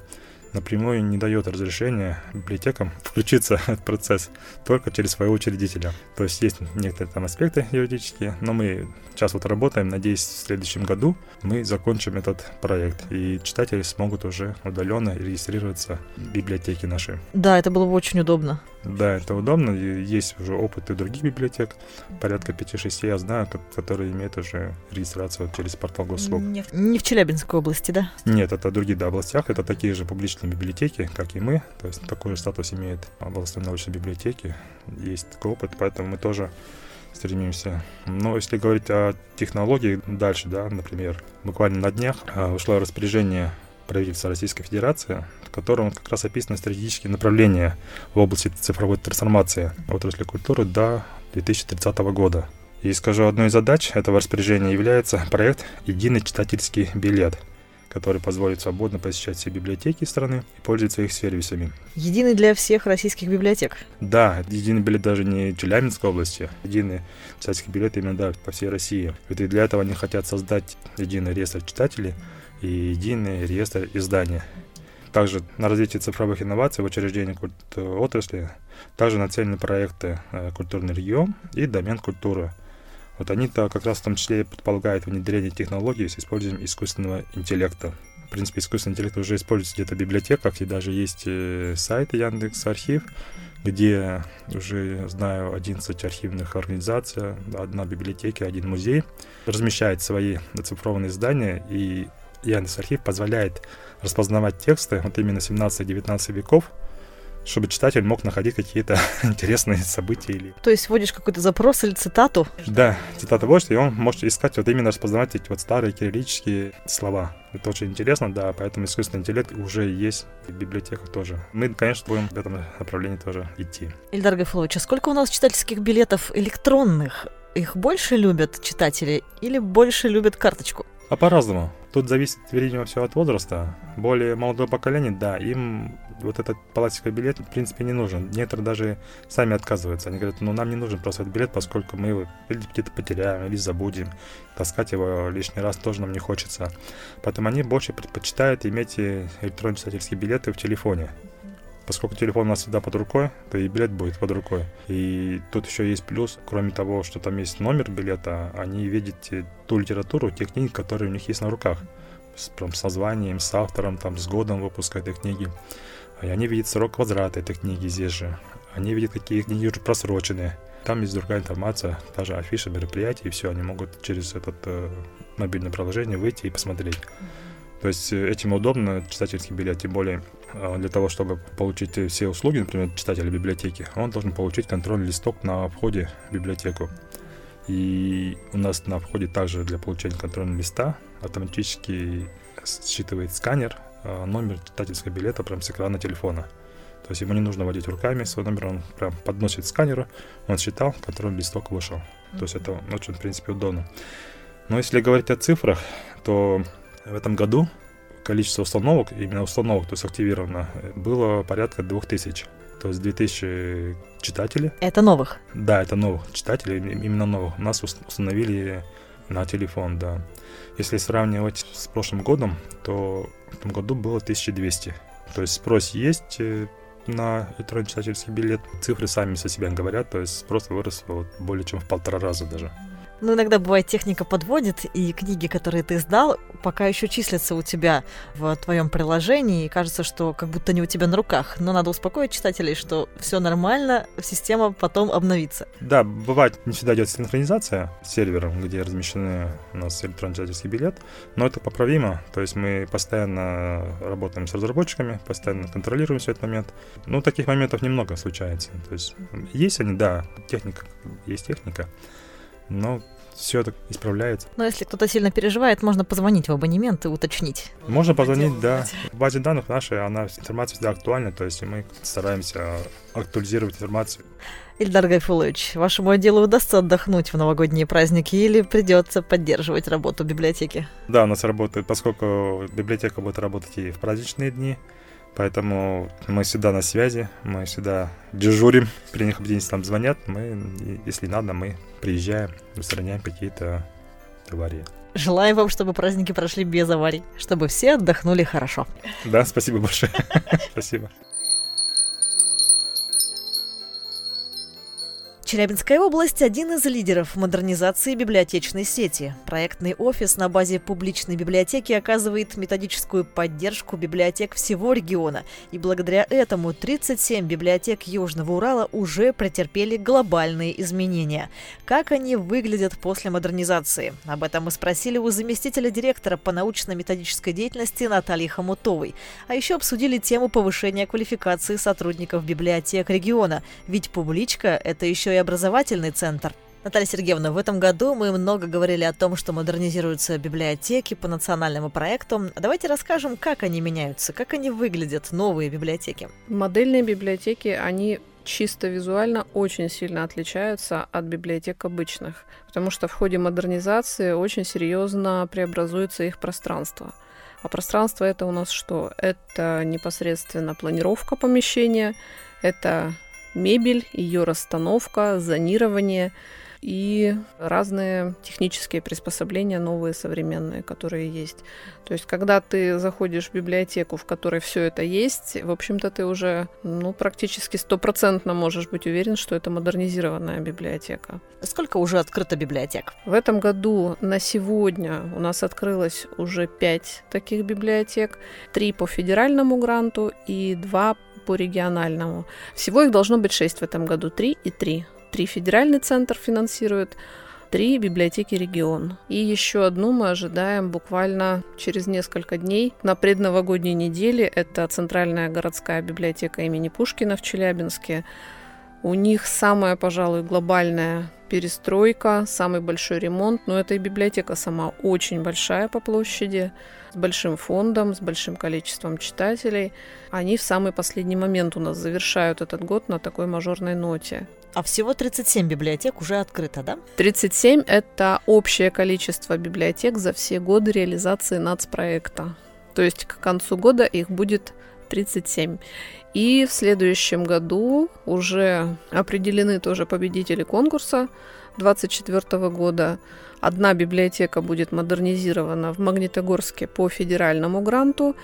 напрямую не дает разрешения библиотекам включиться [laughs] в этот процесс только через своего учредителя. То есть есть некоторые там аспекты юридические, но мы сейчас вот работаем, надеюсь, в следующем году мы закончим этот проект, и читатели смогут уже удаленно регистрироваться в библиотеке нашей. Да, это было бы очень удобно. Да, это удобно. Есть уже опыт и других библиотек. Порядка 5-6 я знаю, которые имеют уже регистрацию через портал госуслуг. Не в, не в Челябинской области, да? Нет, это другие да, областях. Это такие же публичные библиотеки, как и мы. То есть такой же статус имеет областные научные библиотеки. Есть такой опыт, поэтому мы тоже стремимся. Но если говорить о технологии дальше, да, например, буквально на днях а, вышло распоряжение правительства Российской Федерации, в котором как раз описаны стратегические направления в области цифровой трансформации отрасли культуры до 2030 года. И скажу, одной из задач этого распоряжения является проект «Единый читательский билет», который позволит свободно посещать все библиотеки страны и пользоваться их сервисами. Единый для всех российских библиотек? Да, единый билет даже не Челябинской области, единый читательский билет именно да, по всей России. И для этого они хотят создать единый реестр читателей, и единый реестр издания. Также на развитие цифровых инноваций в учреждении отрасли также нацелены проекты э, «Культурный регион» и «Домен культуры». Вот они-то как раз в том числе предполагают внедрение технологий с использованием искусственного интеллекта. В принципе, искусственный интеллект уже используется где-то в библиотеках, и даже есть э, сайт Яндекс Архив, где уже, знаю, 11 архивных организаций, одна библиотека, один музей, размещает свои оцифрованные издания, и Яндекс Архив позволяет распознавать тексты вот именно 17-19 веков, чтобы читатель мог находить какие-то [laughs] интересные события. Или... То есть вводишь какой-то запрос или цитату? Да, цитата вводишь, и он может искать вот именно распознавать эти вот старые кириллические слова. Это очень интересно, да, поэтому искусственный интеллект уже есть в библиотеках тоже. Мы, конечно, будем в этом направлении тоже идти. Ильдар Гайфулович, а сколько у нас читательских билетов электронных? Их больше любят читатели или больше любят карточку? А по-разному. Тут зависит, видимо, все от возраста. Более молодое поколение, да, им вот этот пластиковый билет, в принципе, не нужен. Некоторые даже сами отказываются. Они говорят, ну, нам не нужен просто этот билет, поскольку мы его где-то потеряем, или забудем. Таскать его лишний раз тоже нам не хочется. Поэтому они больше предпочитают иметь электронные читательские билеты в телефоне. Поскольку телефон у нас всегда под рукой, то и билет будет под рукой. И тут еще есть плюс, кроме того, что там есть номер билета, они видят ту литературу, те книги, которые у них есть на руках. С, прям, с названием, с автором, там, с годом выпуска этой книги. И они видят срок возврата этой книги здесь же. Они видят, какие книги уже просрочены. Там есть другая информация, даже афиша мероприятий, и все, они могут через это э, мобильное приложение выйти и посмотреть. То есть э, этим удобно читательский билет, тем более для того, чтобы получить все услуги, например, читателя библиотеки, он должен получить контрольный листок на входе в библиотеку. И у нас на входе также для получения контрольного листа автоматически считывает сканер э, номер читательского билета прямо с экрана телефона. То есть ему не нужно водить руками свой номер, он прям подносит сканеру, он считал, контрольный листок вышел. То есть это очень, в принципе, удобно. Но если говорить о цифрах, то в этом году количество установок, именно установок, то есть активировано, было порядка 2000. То есть 2000 читателей. Это новых? Да, это новых читателей, именно новых. Нас установили на телефон, да. Если сравнивать с прошлым годом, то в этом году было 1200. То есть спрос есть э, на электронный читательский билет. Цифры сами со себя говорят, то есть спрос вырос вот более чем в полтора раза даже. Ну, иногда бывает техника подводит, и книги, которые ты сдал, пока еще числятся у тебя в твоем приложении, и кажется, что как будто не у тебя на руках. Но надо успокоить читателей, что все нормально, система потом обновится. Да, бывает, не всегда идет синхронизация с сервером, где размещены у нас электронный читательский билет, но это поправимо, то есть мы постоянно работаем с разработчиками, постоянно контролируем все этот момент. Ну, таких моментов немного случается. То есть есть они, да, техника, есть техника, но все это исправляется. Но если кто-то сильно переживает, можно позвонить в абонемент и уточнить. Можно позвонить, да. В базе данных нашей она информация всегда актуальна, то есть мы стараемся актуализировать информацию. Ильдар Гайфулович, вашему отделу удастся отдохнуть в новогодние праздники или придется поддерживать работу библиотеки? Да, у нас работает, поскольку библиотека будет работать и в праздничные дни, Поэтому мы всегда на связи, мы всегда дежурим. При необходимости нам звонят, мы, если надо, мы приезжаем, устраняем какие-то аварии. Желаем вам, чтобы праздники прошли без аварий, чтобы все отдохнули хорошо. Да, спасибо большое. [laughs] Спасибо. Челябинская область – один из лидеров модернизации библиотечной сети. Проектный офис на базе публичной библиотеки оказывает методическую поддержку библиотек всего региона. И благодаря этому 37 библиотек Южного Урала уже претерпели глобальные изменения. Как они выглядят после модернизации? Об этом мы спросили у заместителя директора по научно-методической деятельности Натальи Хомутовой. А еще обсудили тему повышения квалификации сотрудников библиотек региона. Ведь публичка – это еще и образовательный центр. Наталья Сергеевна, в этом году мы много говорили о том, что модернизируются библиотеки по национальному проекту. Давайте расскажем, как они меняются, как они выглядят, новые библиотеки. Модельные библиотеки, они чисто визуально очень сильно отличаются от библиотек обычных, потому что в ходе модернизации очень серьезно преобразуется их пространство. А пространство это у нас что? Это непосредственно планировка помещения, это мебель, ее расстановка, зонирование и разные технические приспособления, новые, современные, которые есть. То есть, когда ты заходишь в библиотеку, в которой все это есть, в общем-то, ты уже ну, практически стопроцентно можешь быть уверен, что это модернизированная библиотека. Сколько уже открыто библиотек? В этом году на сегодня у нас открылось уже пять таких библиотек. Три по федеральному гранту и два по региональному. Всего их должно быть шесть в этом году, три и три. Три федеральный центр финансирует, три библиотеки регион. И еще одну мы ожидаем буквально через несколько дней на предновогодней неделе. Это Центральная городская библиотека имени Пушкина в Челябинске. У них самая, пожалуй, глобальная перестройка, самый большой ремонт. Но эта библиотека сама очень большая по площади с большим фондом, с большим количеством читателей. Они в самый последний момент у нас завершают этот год на такой мажорной ноте. А всего 37 библиотек уже открыто, да? 37 – это общее количество библиотек за все годы реализации нацпроекта. То есть к концу года их будет 37. И в следующем году уже определены тоже победители конкурса 2024 года. Одна библиотека будет модернизирована в Магнитогорске по федеральному гранту,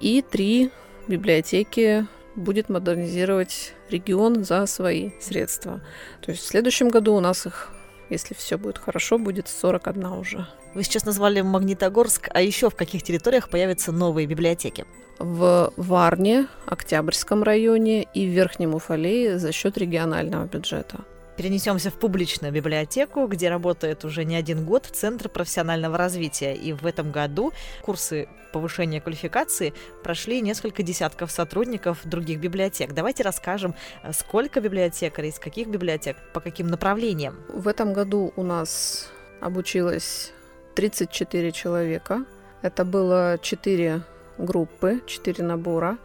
и три библиотеки будет модернизировать регион за свои средства. То есть в следующем году у нас их, если все будет хорошо, будет 41 уже. Вы сейчас назвали Магнитогорск, а еще в каких территориях появятся новые библиотеки? В Варне, Октябрьском районе и в Верхнем Уфалее за счет регионального бюджета. Перенесемся в публичную библиотеку, где работает уже не один год Центр профессионального развития. И в этом году курсы повышения квалификации прошли несколько десятков сотрудников других библиотек. Давайте расскажем, сколько библиотекарей, из каких библиотек, по каким направлениям. В этом году у нас обучилось 34 человека. Это было 4 группы, 4 набора.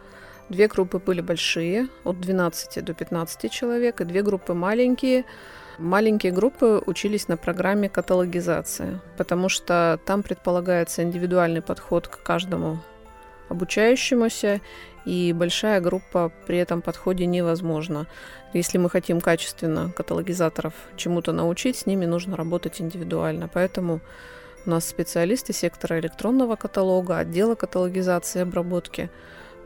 Две группы были большие, от 12 до 15 человек, и две группы маленькие. Маленькие группы учились на программе каталогизация, потому что там предполагается индивидуальный подход к каждому обучающемуся, и большая группа при этом подходе невозможна. Если мы хотим качественно каталогизаторов чему-то научить, с ними нужно работать индивидуально. Поэтому у нас специалисты сектора электронного каталога, отдела каталогизации и обработки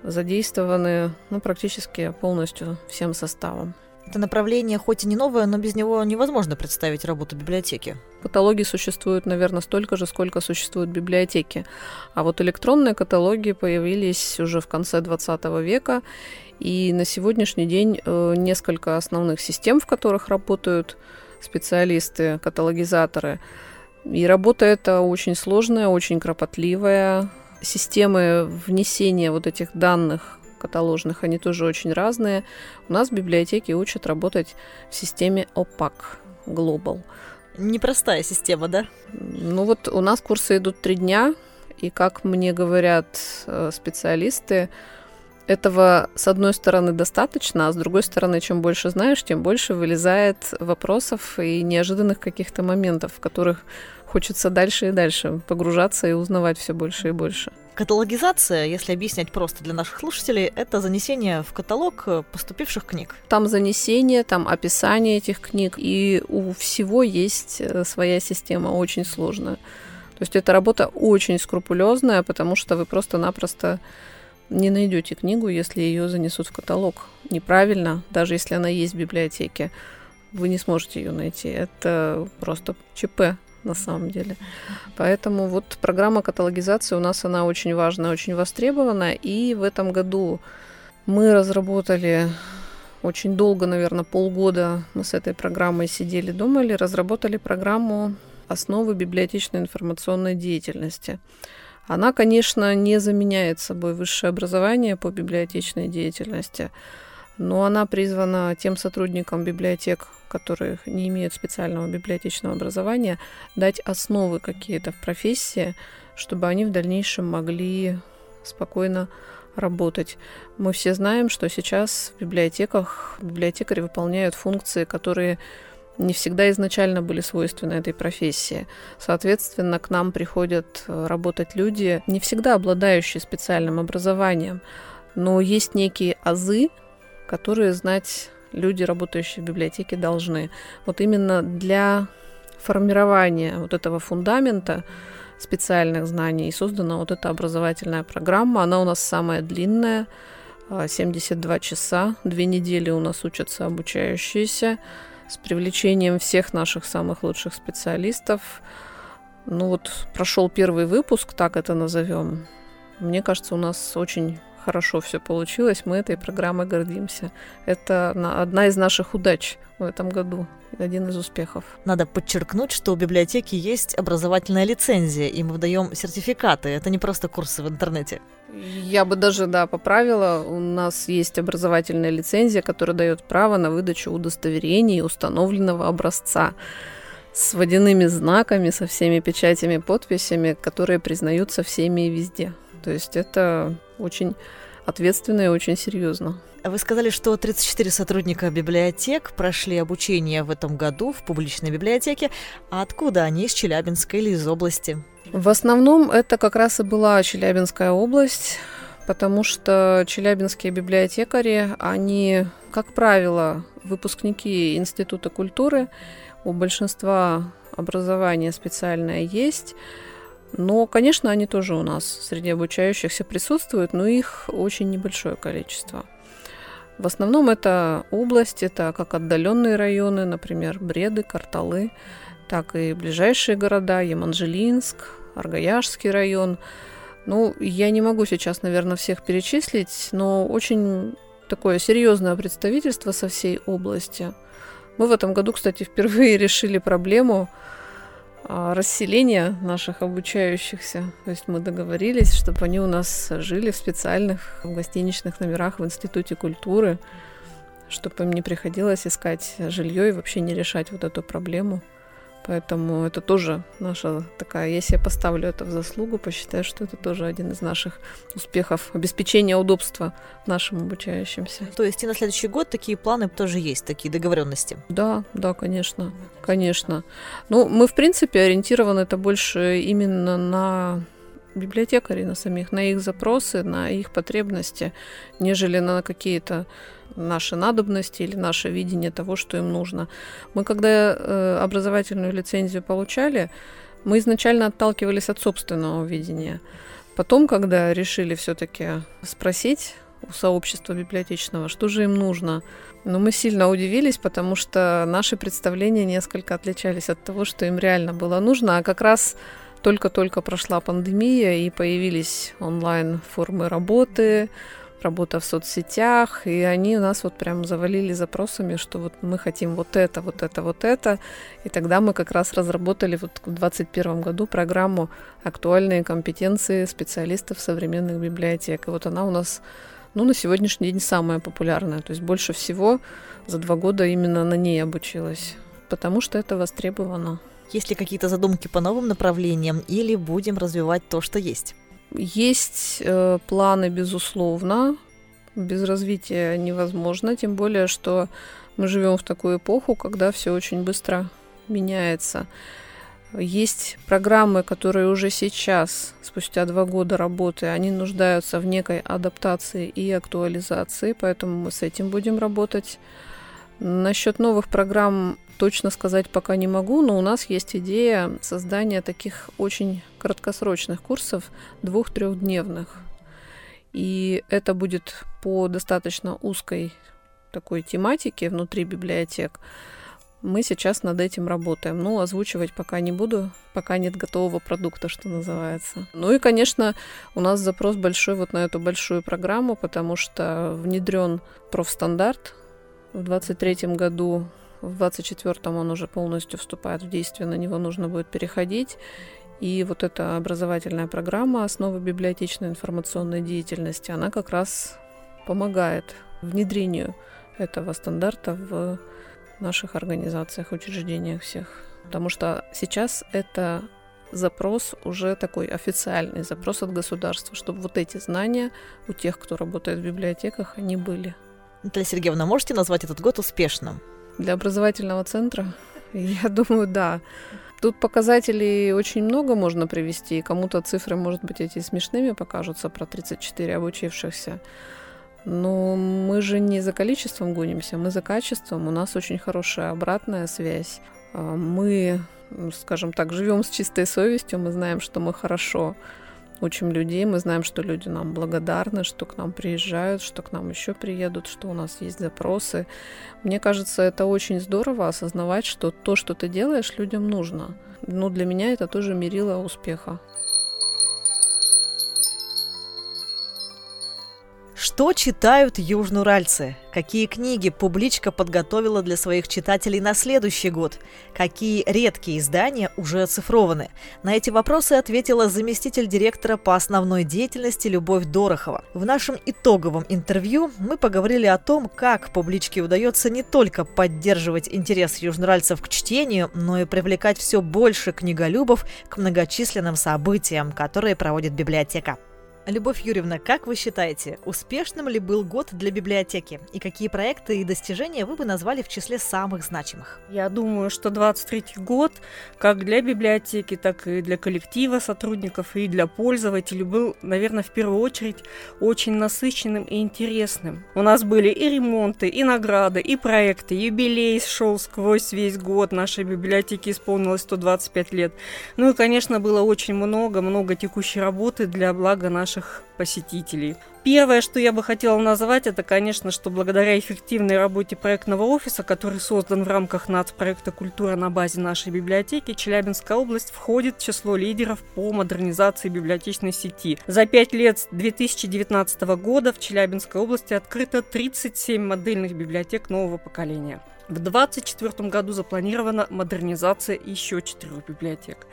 задействованы ну, практически полностью всем составом. Это направление хоть и не новое, но без него невозможно представить работу библиотеки. Каталоги существуют, наверное, столько же, сколько существуют библиотеки. А вот электронные каталоги появились уже в конце 20 века, и на сегодняшний день э, несколько основных систем, в которых работают специалисты, каталогизаторы. И работа эта очень сложная, очень кропотливая. Системы внесения вот этих данных каталожных, они тоже очень разные. У нас в библиотеке учат работать в системе OPAC Global. Непростая система, да? Ну вот у нас курсы идут три дня, и как мне говорят э, специалисты, этого, с одной стороны, достаточно, а с другой стороны, чем больше знаешь, тем больше вылезает вопросов и неожиданных каких-то моментов, в которых хочется дальше и дальше погружаться и узнавать все больше и больше. Каталогизация, если объяснять просто для наших слушателей, это занесение в каталог поступивших книг. Там занесение, там описание этих книг, и у всего есть э, своя система, очень сложная. То есть эта работа очень скрупулезная, потому что вы просто-напросто не найдете книгу, если ее занесут в каталог. Неправильно, даже если она есть в библиотеке, вы не сможете ее найти. Это просто ЧП на самом деле. Поэтому вот программа каталогизации у нас она очень важная, очень востребована. И в этом году мы разработали очень долго, наверное, полгода мы с этой программой сидели, думали, разработали программу основы библиотечной информационной деятельности. Она, конечно, не заменяет собой высшее образование по библиотечной деятельности, но она призвана тем сотрудникам библиотек, которые не имеют специального библиотечного образования, дать основы какие-то в профессии, чтобы они в дальнейшем могли спокойно работать. Мы все знаем, что сейчас в библиотеках библиотекари выполняют функции, которые не всегда изначально были свойственны этой профессии. Соответственно, к нам приходят э, работать люди, не всегда обладающие специальным образованием, но есть некие азы, которые знать люди, работающие в библиотеке, должны. Вот именно для формирования вот этого фундамента специальных знаний и создана вот эта образовательная программа. Она у нас самая длинная, 72 а, часа, две недели у нас учатся обучающиеся с привлечением всех наших самых лучших специалистов. Ну вот прошел первый выпуск, так это назовем. Мне кажется, у нас очень хорошо все получилось. Мы этой программой гордимся. Это одна из наших удач в этом году, один из успехов. Надо подчеркнуть, что у библиотеки есть образовательная лицензия, и мы выдаем сертификаты. Это не просто курсы в интернете. Я бы даже, да, поправила. У нас есть образовательная лицензия, которая дает право на выдачу удостоверений установленного образца с водяными знаками, со всеми печатями, подписями, которые признаются всеми и везде. То есть это очень ответственно и очень серьезно. Вы сказали, что 34 сотрудника библиотек прошли обучение в этом году в публичной библиотеке. А откуда они? Из Челябинска или из области? В основном это как раз и была Челябинская область, потому что челябинские библиотекари, они, как правило, выпускники Института культуры, у большинства образование специальное есть, но, конечно, они тоже у нас среди обучающихся присутствуют, но их очень небольшое количество. В основном это область, это как отдаленные районы, например, Бреды, Карталы, так и ближайшие города, Еманжелинск, Аргаяшский район. Ну, я не могу сейчас, наверное, всех перечислить, но очень такое серьезное представительство со всей области. Мы в этом году, кстати, впервые [laughs] решили проблему а, расселения наших обучающихся. То есть мы договорились, чтобы они у нас жили в специальных гостиничных номерах в Институте культуры, чтобы им не приходилось искать жилье и вообще не решать вот эту проблему. Поэтому это тоже наша такая, если я поставлю это в заслугу, посчитаю, что это тоже один из наших успехов, обеспечения удобства нашим обучающимся. То есть и на следующий год такие планы тоже есть, такие договоренности? Да, да, конечно, конечно. Ну, мы, в принципе, ориентированы это больше именно на библиотекарей, на самих, на их запросы, на их потребности, нежели на какие-то наши надобности или наше видение того, что им нужно. Мы когда э, образовательную лицензию получали, мы изначально отталкивались от собственного видения. Потом, когда решили все-таки спросить у сообщества библиотечного, что же им нужно, но мы сильно удивились, потому что наши представления несколько отличались от того, что им реально было нужно, а как раз только-только прошла пандемия и появились онлайн формы работы, работа в соцсетях, и они нас вот прям завалили запросами, что вот мы хотим вот это, вот это, вот это. И тогда мы как раз разработали вот в 2021 году программу «Актуальные компетенции специалистов современных библиотек». И вот она у нас ну, на сегодняшний день самая популярная. То есть больше всего за два года именно на ней обучилась, потому что это востребовано. Есть ли какие-то задумки по новым направлениям или будем развивать то, что есть? Есть э, планы, безусловно. Без развития невозможно, тем более, что мы живем в такую эпоху, когда все очень быстро меняется. Есть программы, которые уже сейчас, спустя два года работы, они нуждаются в некой адаптации и актуализации, поэтому мы с этим будем работать. Насчет новых программ точно сказать пока не могу, но у нас есть идея создания таких очень краткосрочных курсов, двух-трехдневных. И это будет по достаточно узкой такой тематике внутри библиотек. Мы сейчас над этим работаем. Ну, озвучивать пока не буду, пока нет готового продукта, что называется. Ну и, конечно, у нас запрос большой вот на эту большую программу, потому что внедрен профстандарт. В 2023 году в 24-м он уже полностью вступает в действие, на него нужно будет переходить. И вот эта образовательная программа «Основы библиотечной информационной деятельности», она как раз помогает внедрению этого стандарта в наших организациях, учреждениях всех. Потому что сейчас это запрос уже такой официальный, запрос от государства, чтобы вот эти знания у тех, кто работает в библиотеках, они были. Наталья Сергеевна, можете назвать этот год успешным? Для образовательного центра, [laughs] я думаю, да. Тут показателей очень много можно привести. Кому-то цифры, может быть, эти смешными покажутся про 34 обучившихся. Но мы же не за количеством гонимся, мы за качеством. У нас очень хорошая обратная связь. А, мы, скажем так, живем с чистой совестью, мы знаем, что мы хорошо учим людей, мы знаем, что люди нам благодарны, что к нам приезжают, что к нам еще приедут, что у нас есть запросы. Мне кажется, это очень здорово осознавать, что то, что ты делаешь, людям нужно. Но для меня это тоже мерило успеха. Что читают южноуральцы? Какие книги публичка подготовила для своих читателей на следующий год? Какие редкие издания уже оцифрованы? На эти вопросы ответила заместитель директора по основной деятельности Любовь Дорохова. В нашем итоговом интервью мы поговорили о том, как публичке удается не только поддерживать интерес южноуральцев к чтению, но и привлекать все больше книголюбов к многочисленным событиям, которые проводит библиотека. Любовь Юрьевна, как вы считаете, успешным ли был год для библиотеки? И какие проекты и достижения вы бы назвали в числе самых значимых? Я думаю, что 23 год как для библиотеки, так и для коллектива сотрудников и для пользователей был, наверное, в первую очередь очень насыщенным и интересным. У нас были и ремонты, и награды, и проекты, юбилей шел сквозь весь год. Нашей библиотеке исполнилось 125 лет. Ну и, конечно, было очень много, много текущей работы для блага нашей наших посетителей. Первое, что я бы хотела назвать, это, конечно, что благодаря эффективной работе проектного офиса, который создан в рамках нацпроекта «Культура» на базе нашей библиотеки, Челябинская область входит в число лидеров по модернизации библиотечной сети. За пять лет с 2019 года в Челябинской области открыто 37 модельных библиотек нового поколения. В 2024 году запланирована модернизация еще четырех библиотек.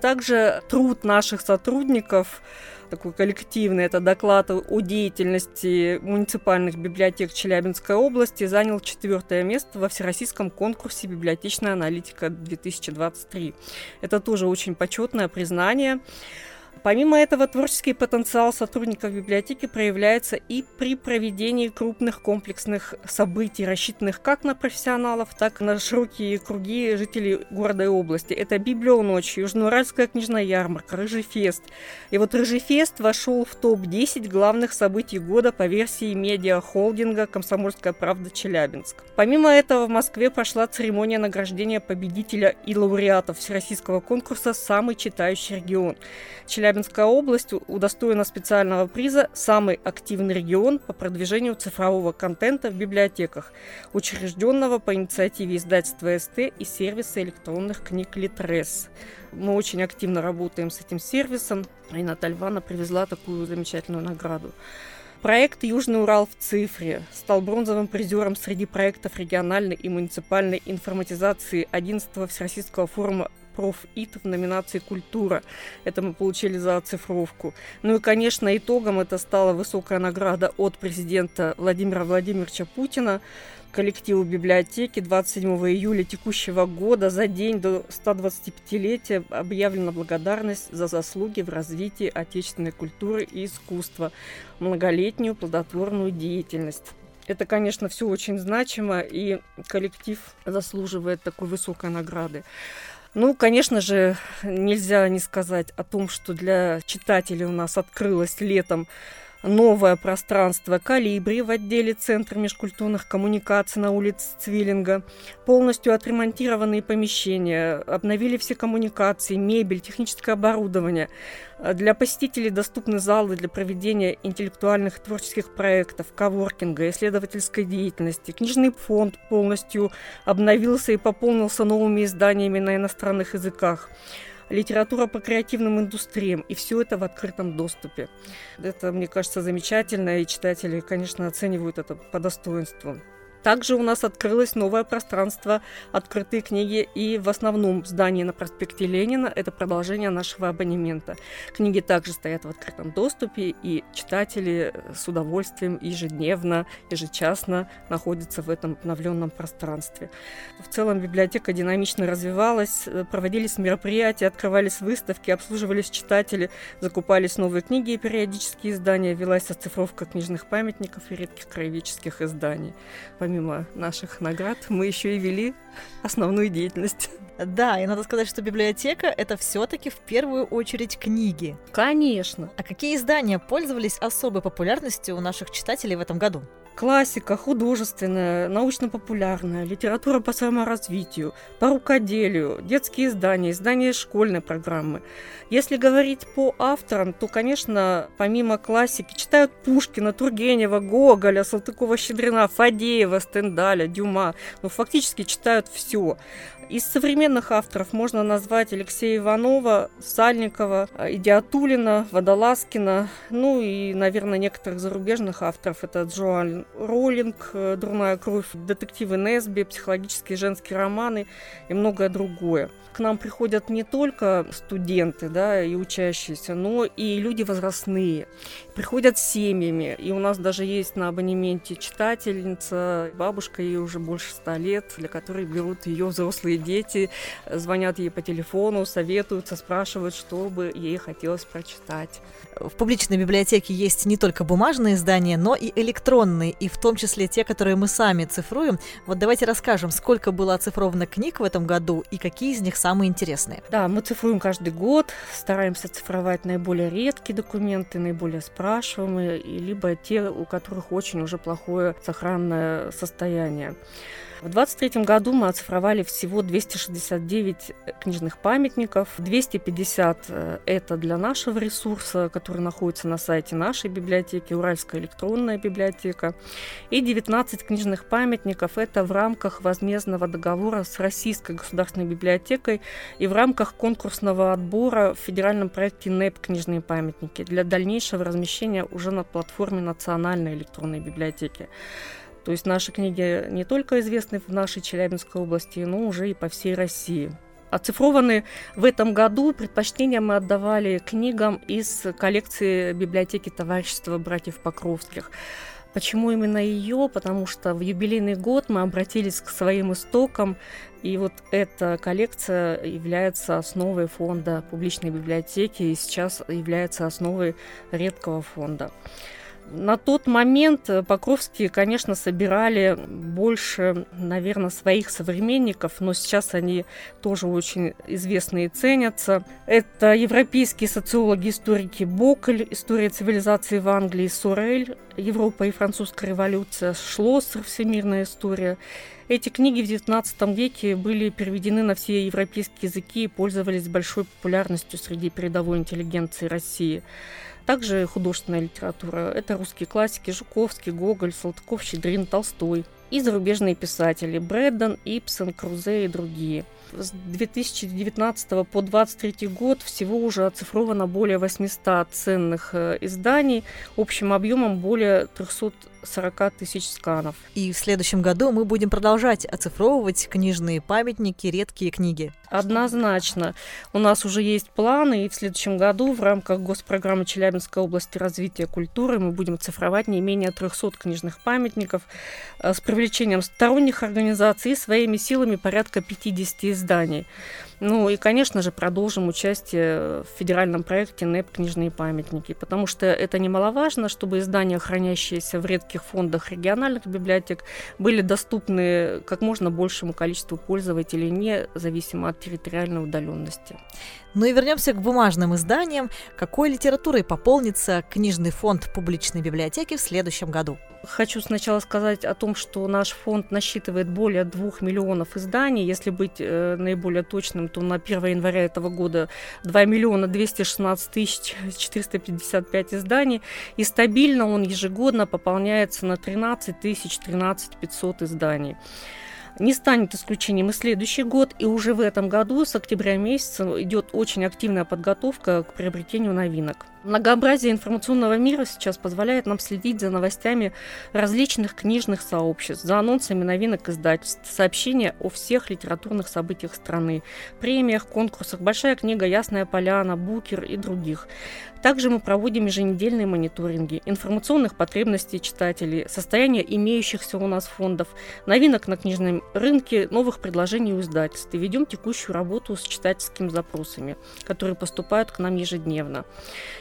Также труд наших сотрудников такой коллективный, это доклад о деятельности муниципальных библиотек Челябинской области, занял четвертое место во Всероссийском конкурсе «Библиотечная аналитика-2023». Это тоже очень почетное признание. Помимо этого, творческий потенциал сотрудников библиотеки проявляется и при проведении крупных комплексных событий, рассчитанных как на профессионалов, так и на широкие круги жителей города и области. Это Библионочь, Южноуральская книжная ярмарка, Рыжий фест. И вот Рыжий фест вошел в топ-10 главных событий года по версии медиа-холдинга «Комсомольская правда Челябинск». Помимо этого, в Москве прошла церемония награждения победителя и лауреатов всероссийского конкурса «Самый читающий регион». Челябинская область удостоена специального приза «Самый активный регион по продвижению цифрового контента в библиотеках», учрежденного по инициативе издательства СТ и сервиса электронных книг Литрес. Мы очень активно работаем с этим сервисом, и Наталья Ивановна привезла такую замечательную награду. Проект «Южный Урал в цифре» стал бронзовым призером среди проектов региональной и муниципальной информатизации 11-го Всероссийского форума профит в номинации «Культура». Это мы получили за оцифровку. Ну и, конечно, итогом это стала высокая награда от президента Владимира Владимировича Путина коллективу библиотеки 27 июля текущего года за день до 125-летия объявлена благодарность за заслуги в развитии отечественной культуры и искусства, многолетнюю плодотворную деятельность. Это, конечно, все очень значимо, и коллектив заслуживает такой высокой награды. Ну, конечно же, нельзя не сказать о том, что для читателей у нас открылось летом новое пространство «Калибри» в отделе Центра межкультурных коммуникаций на улице Цвиллинга. Полностью отремонтированные помещения, обновили все коммуникации, мебель, техническое оборудование. Для посетителей доступны залы для проведения интеллектуальных творческих проектов, коворкинга, исследовательской деятельности. Книжный фонд полностью обновился и пополнился новыми изданиями на иностранных языках литература по креативным индустриям, и все это в открытом доступе. Это, мне кажется, замечательно, и читатели, конечно, оценивают это по достоинству. Также у нас открылось новое пространство «Открытые книги» и в основном здании на проспекте Ленина это продолжение нашего абонемента. Книги также стоят в открытом доступе, и читатели с удовольствием ежедневно, ежечасно находятся в этом обновленном пространстве. В целом библиотека динамично развивалась, проводились мероприятия, открывались выставки, обслуживались читатели, закупались новые книги и периодические издания, велась оцифровка книжных памятников и редких краеведческих изданий помимо наших наград, мы еще и вели основную деятельность. Да, и надо сказать, что библиотека — это все таки в первую очередь книги. Конечно. А какие издания пользовались особой популярностью у наших читателей в этом году? Классика, художественная, научно-популярная, литература по саморазвитию, по рукоделию, детские издания, издания школьной программы. Если говорить по авторам, то, конечно, помимо классики, читают Пушкина, Тургенева, Гоголя, Салтыкова-Щедрина, Фадеева, Стендаля, Дюма. Ну, фактически читают все. Из современных авторов можно назвать Алексея Иванова, Сальникова, Идиатулина, Водолазкина, ну и, наверное, некоторых зарубежных авторов. Это Джоан Роллинг, «Дурная кровь», детективы Несби, психологические женские романы и многое другое. К нам приходят не только студенты да, и учащиеся, но и люди возрастные. Приходят с семьями. И у нас даже есть на абонементе читательница, бабушка ей уже больше ста лет, для которой берут ее взрослые дети, звонят ей по телефону, советуются, спрашивают, что бы ей хотелось прочитать. В публичной библиотеке есть не только бумажные издания, но и электронные, и в том числе те, которые мы сами цифруем. Вот давайте расскажем, сколько было оцифровано книг в этом году и какие из них самые интересные. Да, мы цифруем каждый год, стараемся цифровать наиболее редкие документы, наиболее спрашиваемые, либо те, у которых очень уже плохое сохранное состояние. В 2023 году мы оцифровали всего 269 книжных памятников. 250 э, это для нашего ресурса, который находится на сайте нашей библиотеки, Уральская электронная библиотека. И 19 книжных памятников это в рамках возмездного договора с Российской государственной библиотекой и в рамках конкурсного отбора в федеральном проекте НЭП «Книжные памятники» для дальнейшего размещения уже на платформе Национальной электронной библиотеки. То есть наши книги не только известны в нашей Челябинской области, но уже и по всей России. Оцифрованы в этом году предпочтение мы отдавали книгам из коллекции библиотеки товарищества братьев Покровских. Почему именно ее? Потому что в юбилейный год мы обратились к своим истокам, и вот эта коллекция является основой фонда публичной библиотеки и сейчас является основой редкого фонда. На тот момент э, Покровские, конечно, собирали больше, наверное, своих современников, но сейчас они тоже очень известны и ценятся. Это европейские социологи, историки Боколь, история цивилизации в Англии, Сорель, Европа и французская революция, Шлоссер, всемирная история. Эти книги в XIX веке были переведены на все европейские языки и пользовались большой популярностью среди передовой интеллигенции России. Также художественная литература. Это русские классики Жуковский, Гоголь, Салтыков, Щедрин, Толстой. И зарубежные писатели Брэддон, Ипсон, Крузе и другие. С 2019 по 2023 год всего уже оцифровано более 800 ценных э, изданий общим объемом более 300 40 тысяч сканов. И в следующем году мы будем продолжать оцифровывать книжные памятники, редкие книги. Однозначно. У нас уже есть планы, и в следующем году в рамках госпрограммы Челябинской области развития культуры мы будем цифровать не менее 300 книжных памятников э, с привлечением сторонних организаций и своими силами порядка 50 изданий. Ну и, конечно же, продолжим участие в федеральном проекте НЭП «Книжные памятники», потому что это немаловажно, чтобы издания, хранящиеся в редких фондах региональных библиотек, были доступны как можно большему количеству пользователей, независимо от территориальной удаленности. Ну и вернемся к бумажным изданиям. Какой литературой пополнится книжный фонд публичной библиотеки в следующем году? Хочу сначала сказать о том, что наш фонд насчитывает более двух миллионов изданий. Если быть э, наиболее точным, то на 1 января этого года 2 миллиона 216 тысяч 455 изданий. И стабильно он ежегодно пополняется на 13 тысяч 13 500 изданий. Не станет исключением и следующий год, и уже в этом году с октября месяца идет очень активная подготовка к приобретению новинок. Многообразие информационного мира сейчас позволяет нам следить за новостями различных книжных сообществ, за анонсами новинок издательств, сообщения о всех литературных событиях страны, премиях, конкурсах «Большая книга», «Ясная поляна», «Букер» и других. Также мы проводим еженедельные мониторинги информационных потребностей читателей, состояния имеющихся у нас фондов, новинок на книжном рынке, новых предложений у издательств и ведем текущую работу с читательскими запросами, которые поступают к нам ежедневно.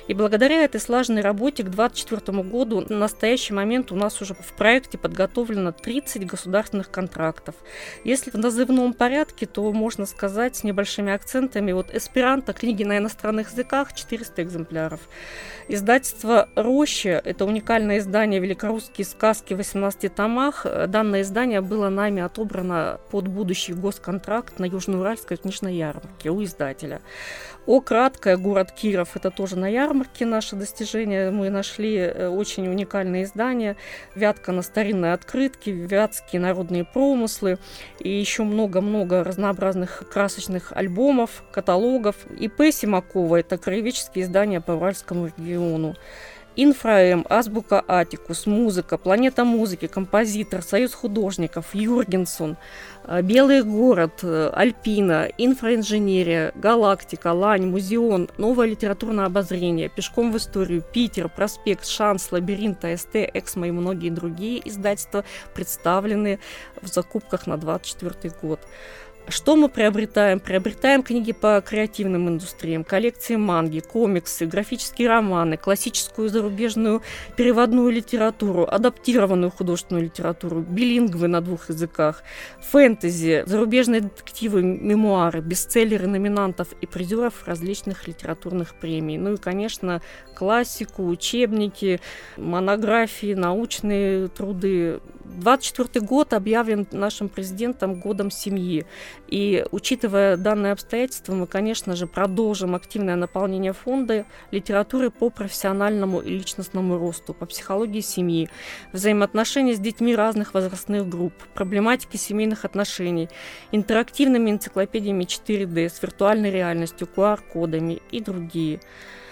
И благодаря этой слаженной работе к 2024 году на настоящий момент у нас уже в проекте подготовлено 30 государственных контрактов. Если в назывном порядке, то можно сказать с небольшими акцентами, вот эсперанто, книги на иностранных языках, 400 экземпляров. Издательство «Роща» – это уникальное издание «Великорусские сказки» в 18 томах. Данное издание было нами отобрано под будущий госконтракт на Южноуральской книжной ярмарке у издателя. О, краткое, город Киров, это тоже на ярмарке наше достижение. Мы нашли э, очень уникальные издания. Вятка на старинной открытке, вятские народные промыслы и еще много-много разнообразных красочных альбомов, каталогов. И П. Симакова, это краеведческие издания по Уральскому региону. Инфраэм, Азбука Атикус, Музыка, Планета музыки, Композитор, Союз художников, Юргенсон, э, Белый город, э, Альпина, Инфраинженерия, Галактика, Лань, Музеон, Новое литературное обозрение, Пешком в историю, Питер, Проспект, Шанс, Лабиринт, АСТ, Эксмо и многие другие издательства представлены в закупках на 2024 год. Что мы приобретаем? Приобретаем книги по креативным индустриям, коллекции манги, комиксы, графические романы, классическую зарубежную переводную литературу, адаптированную художественную литературу, билингвы на двух языках, фэнтези, зарубежные детективы, мемуары, бестселлеры номинантов и призеров различных литературных премий. Ну и, конечно, классику, учебники, монографии, научные труды. 24 год объявлен нашим президентом годом семьи. И учитывая данные обстоятельства, мы, конечно же, продолжим активное наполнение фонда литературы по профессиональному и личностному росту, по психологии семьи, взаимоотношения с детьми разных возрастных групп, проблематики семейных отношений, интерактивными энциклопедиями 4D с виртуальной реальностью, QR-кодами и другие.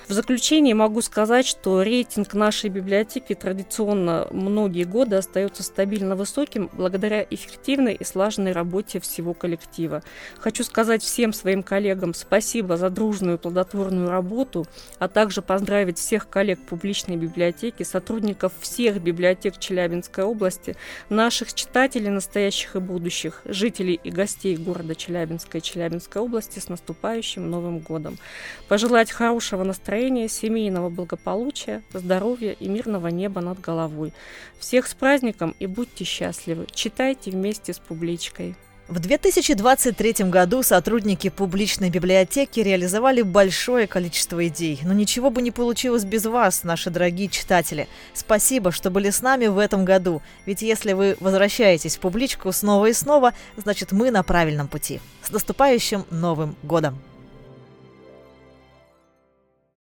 В заключение могу сказать, что рейтинг нашей библиотеки традиционно многие годы остается стабильно высоким благодаря эффективной и слаженной работе всего коллектива. Хочу сказать всем своим коллегам спасибо за дружную плодотворную работу, а также поздравить всех коллег публичной библиотеки, сотрудников всех библиотек Челябинской области, наших читателей настоящих и будущих, жителей и гостей города Челябинска и Челябинской области с наступающим Новым годом. Пожелать хорошего настроения, семейного благополучия, здоровья и мирного неба над головой. Всех с праздником и будьте счастливы. Читайте вместе с публичкой. В 2023 году сотрудники публичной библиотеки реализовали большое количество идей. Но ничего бы не получилось без вас, наши дорогие читатели. Спасибо, что были с нами в этом году. Ведь если вы возвращаетесь в публичку снова и снова, значит мы на правильном пути. С наступающим Новым годом!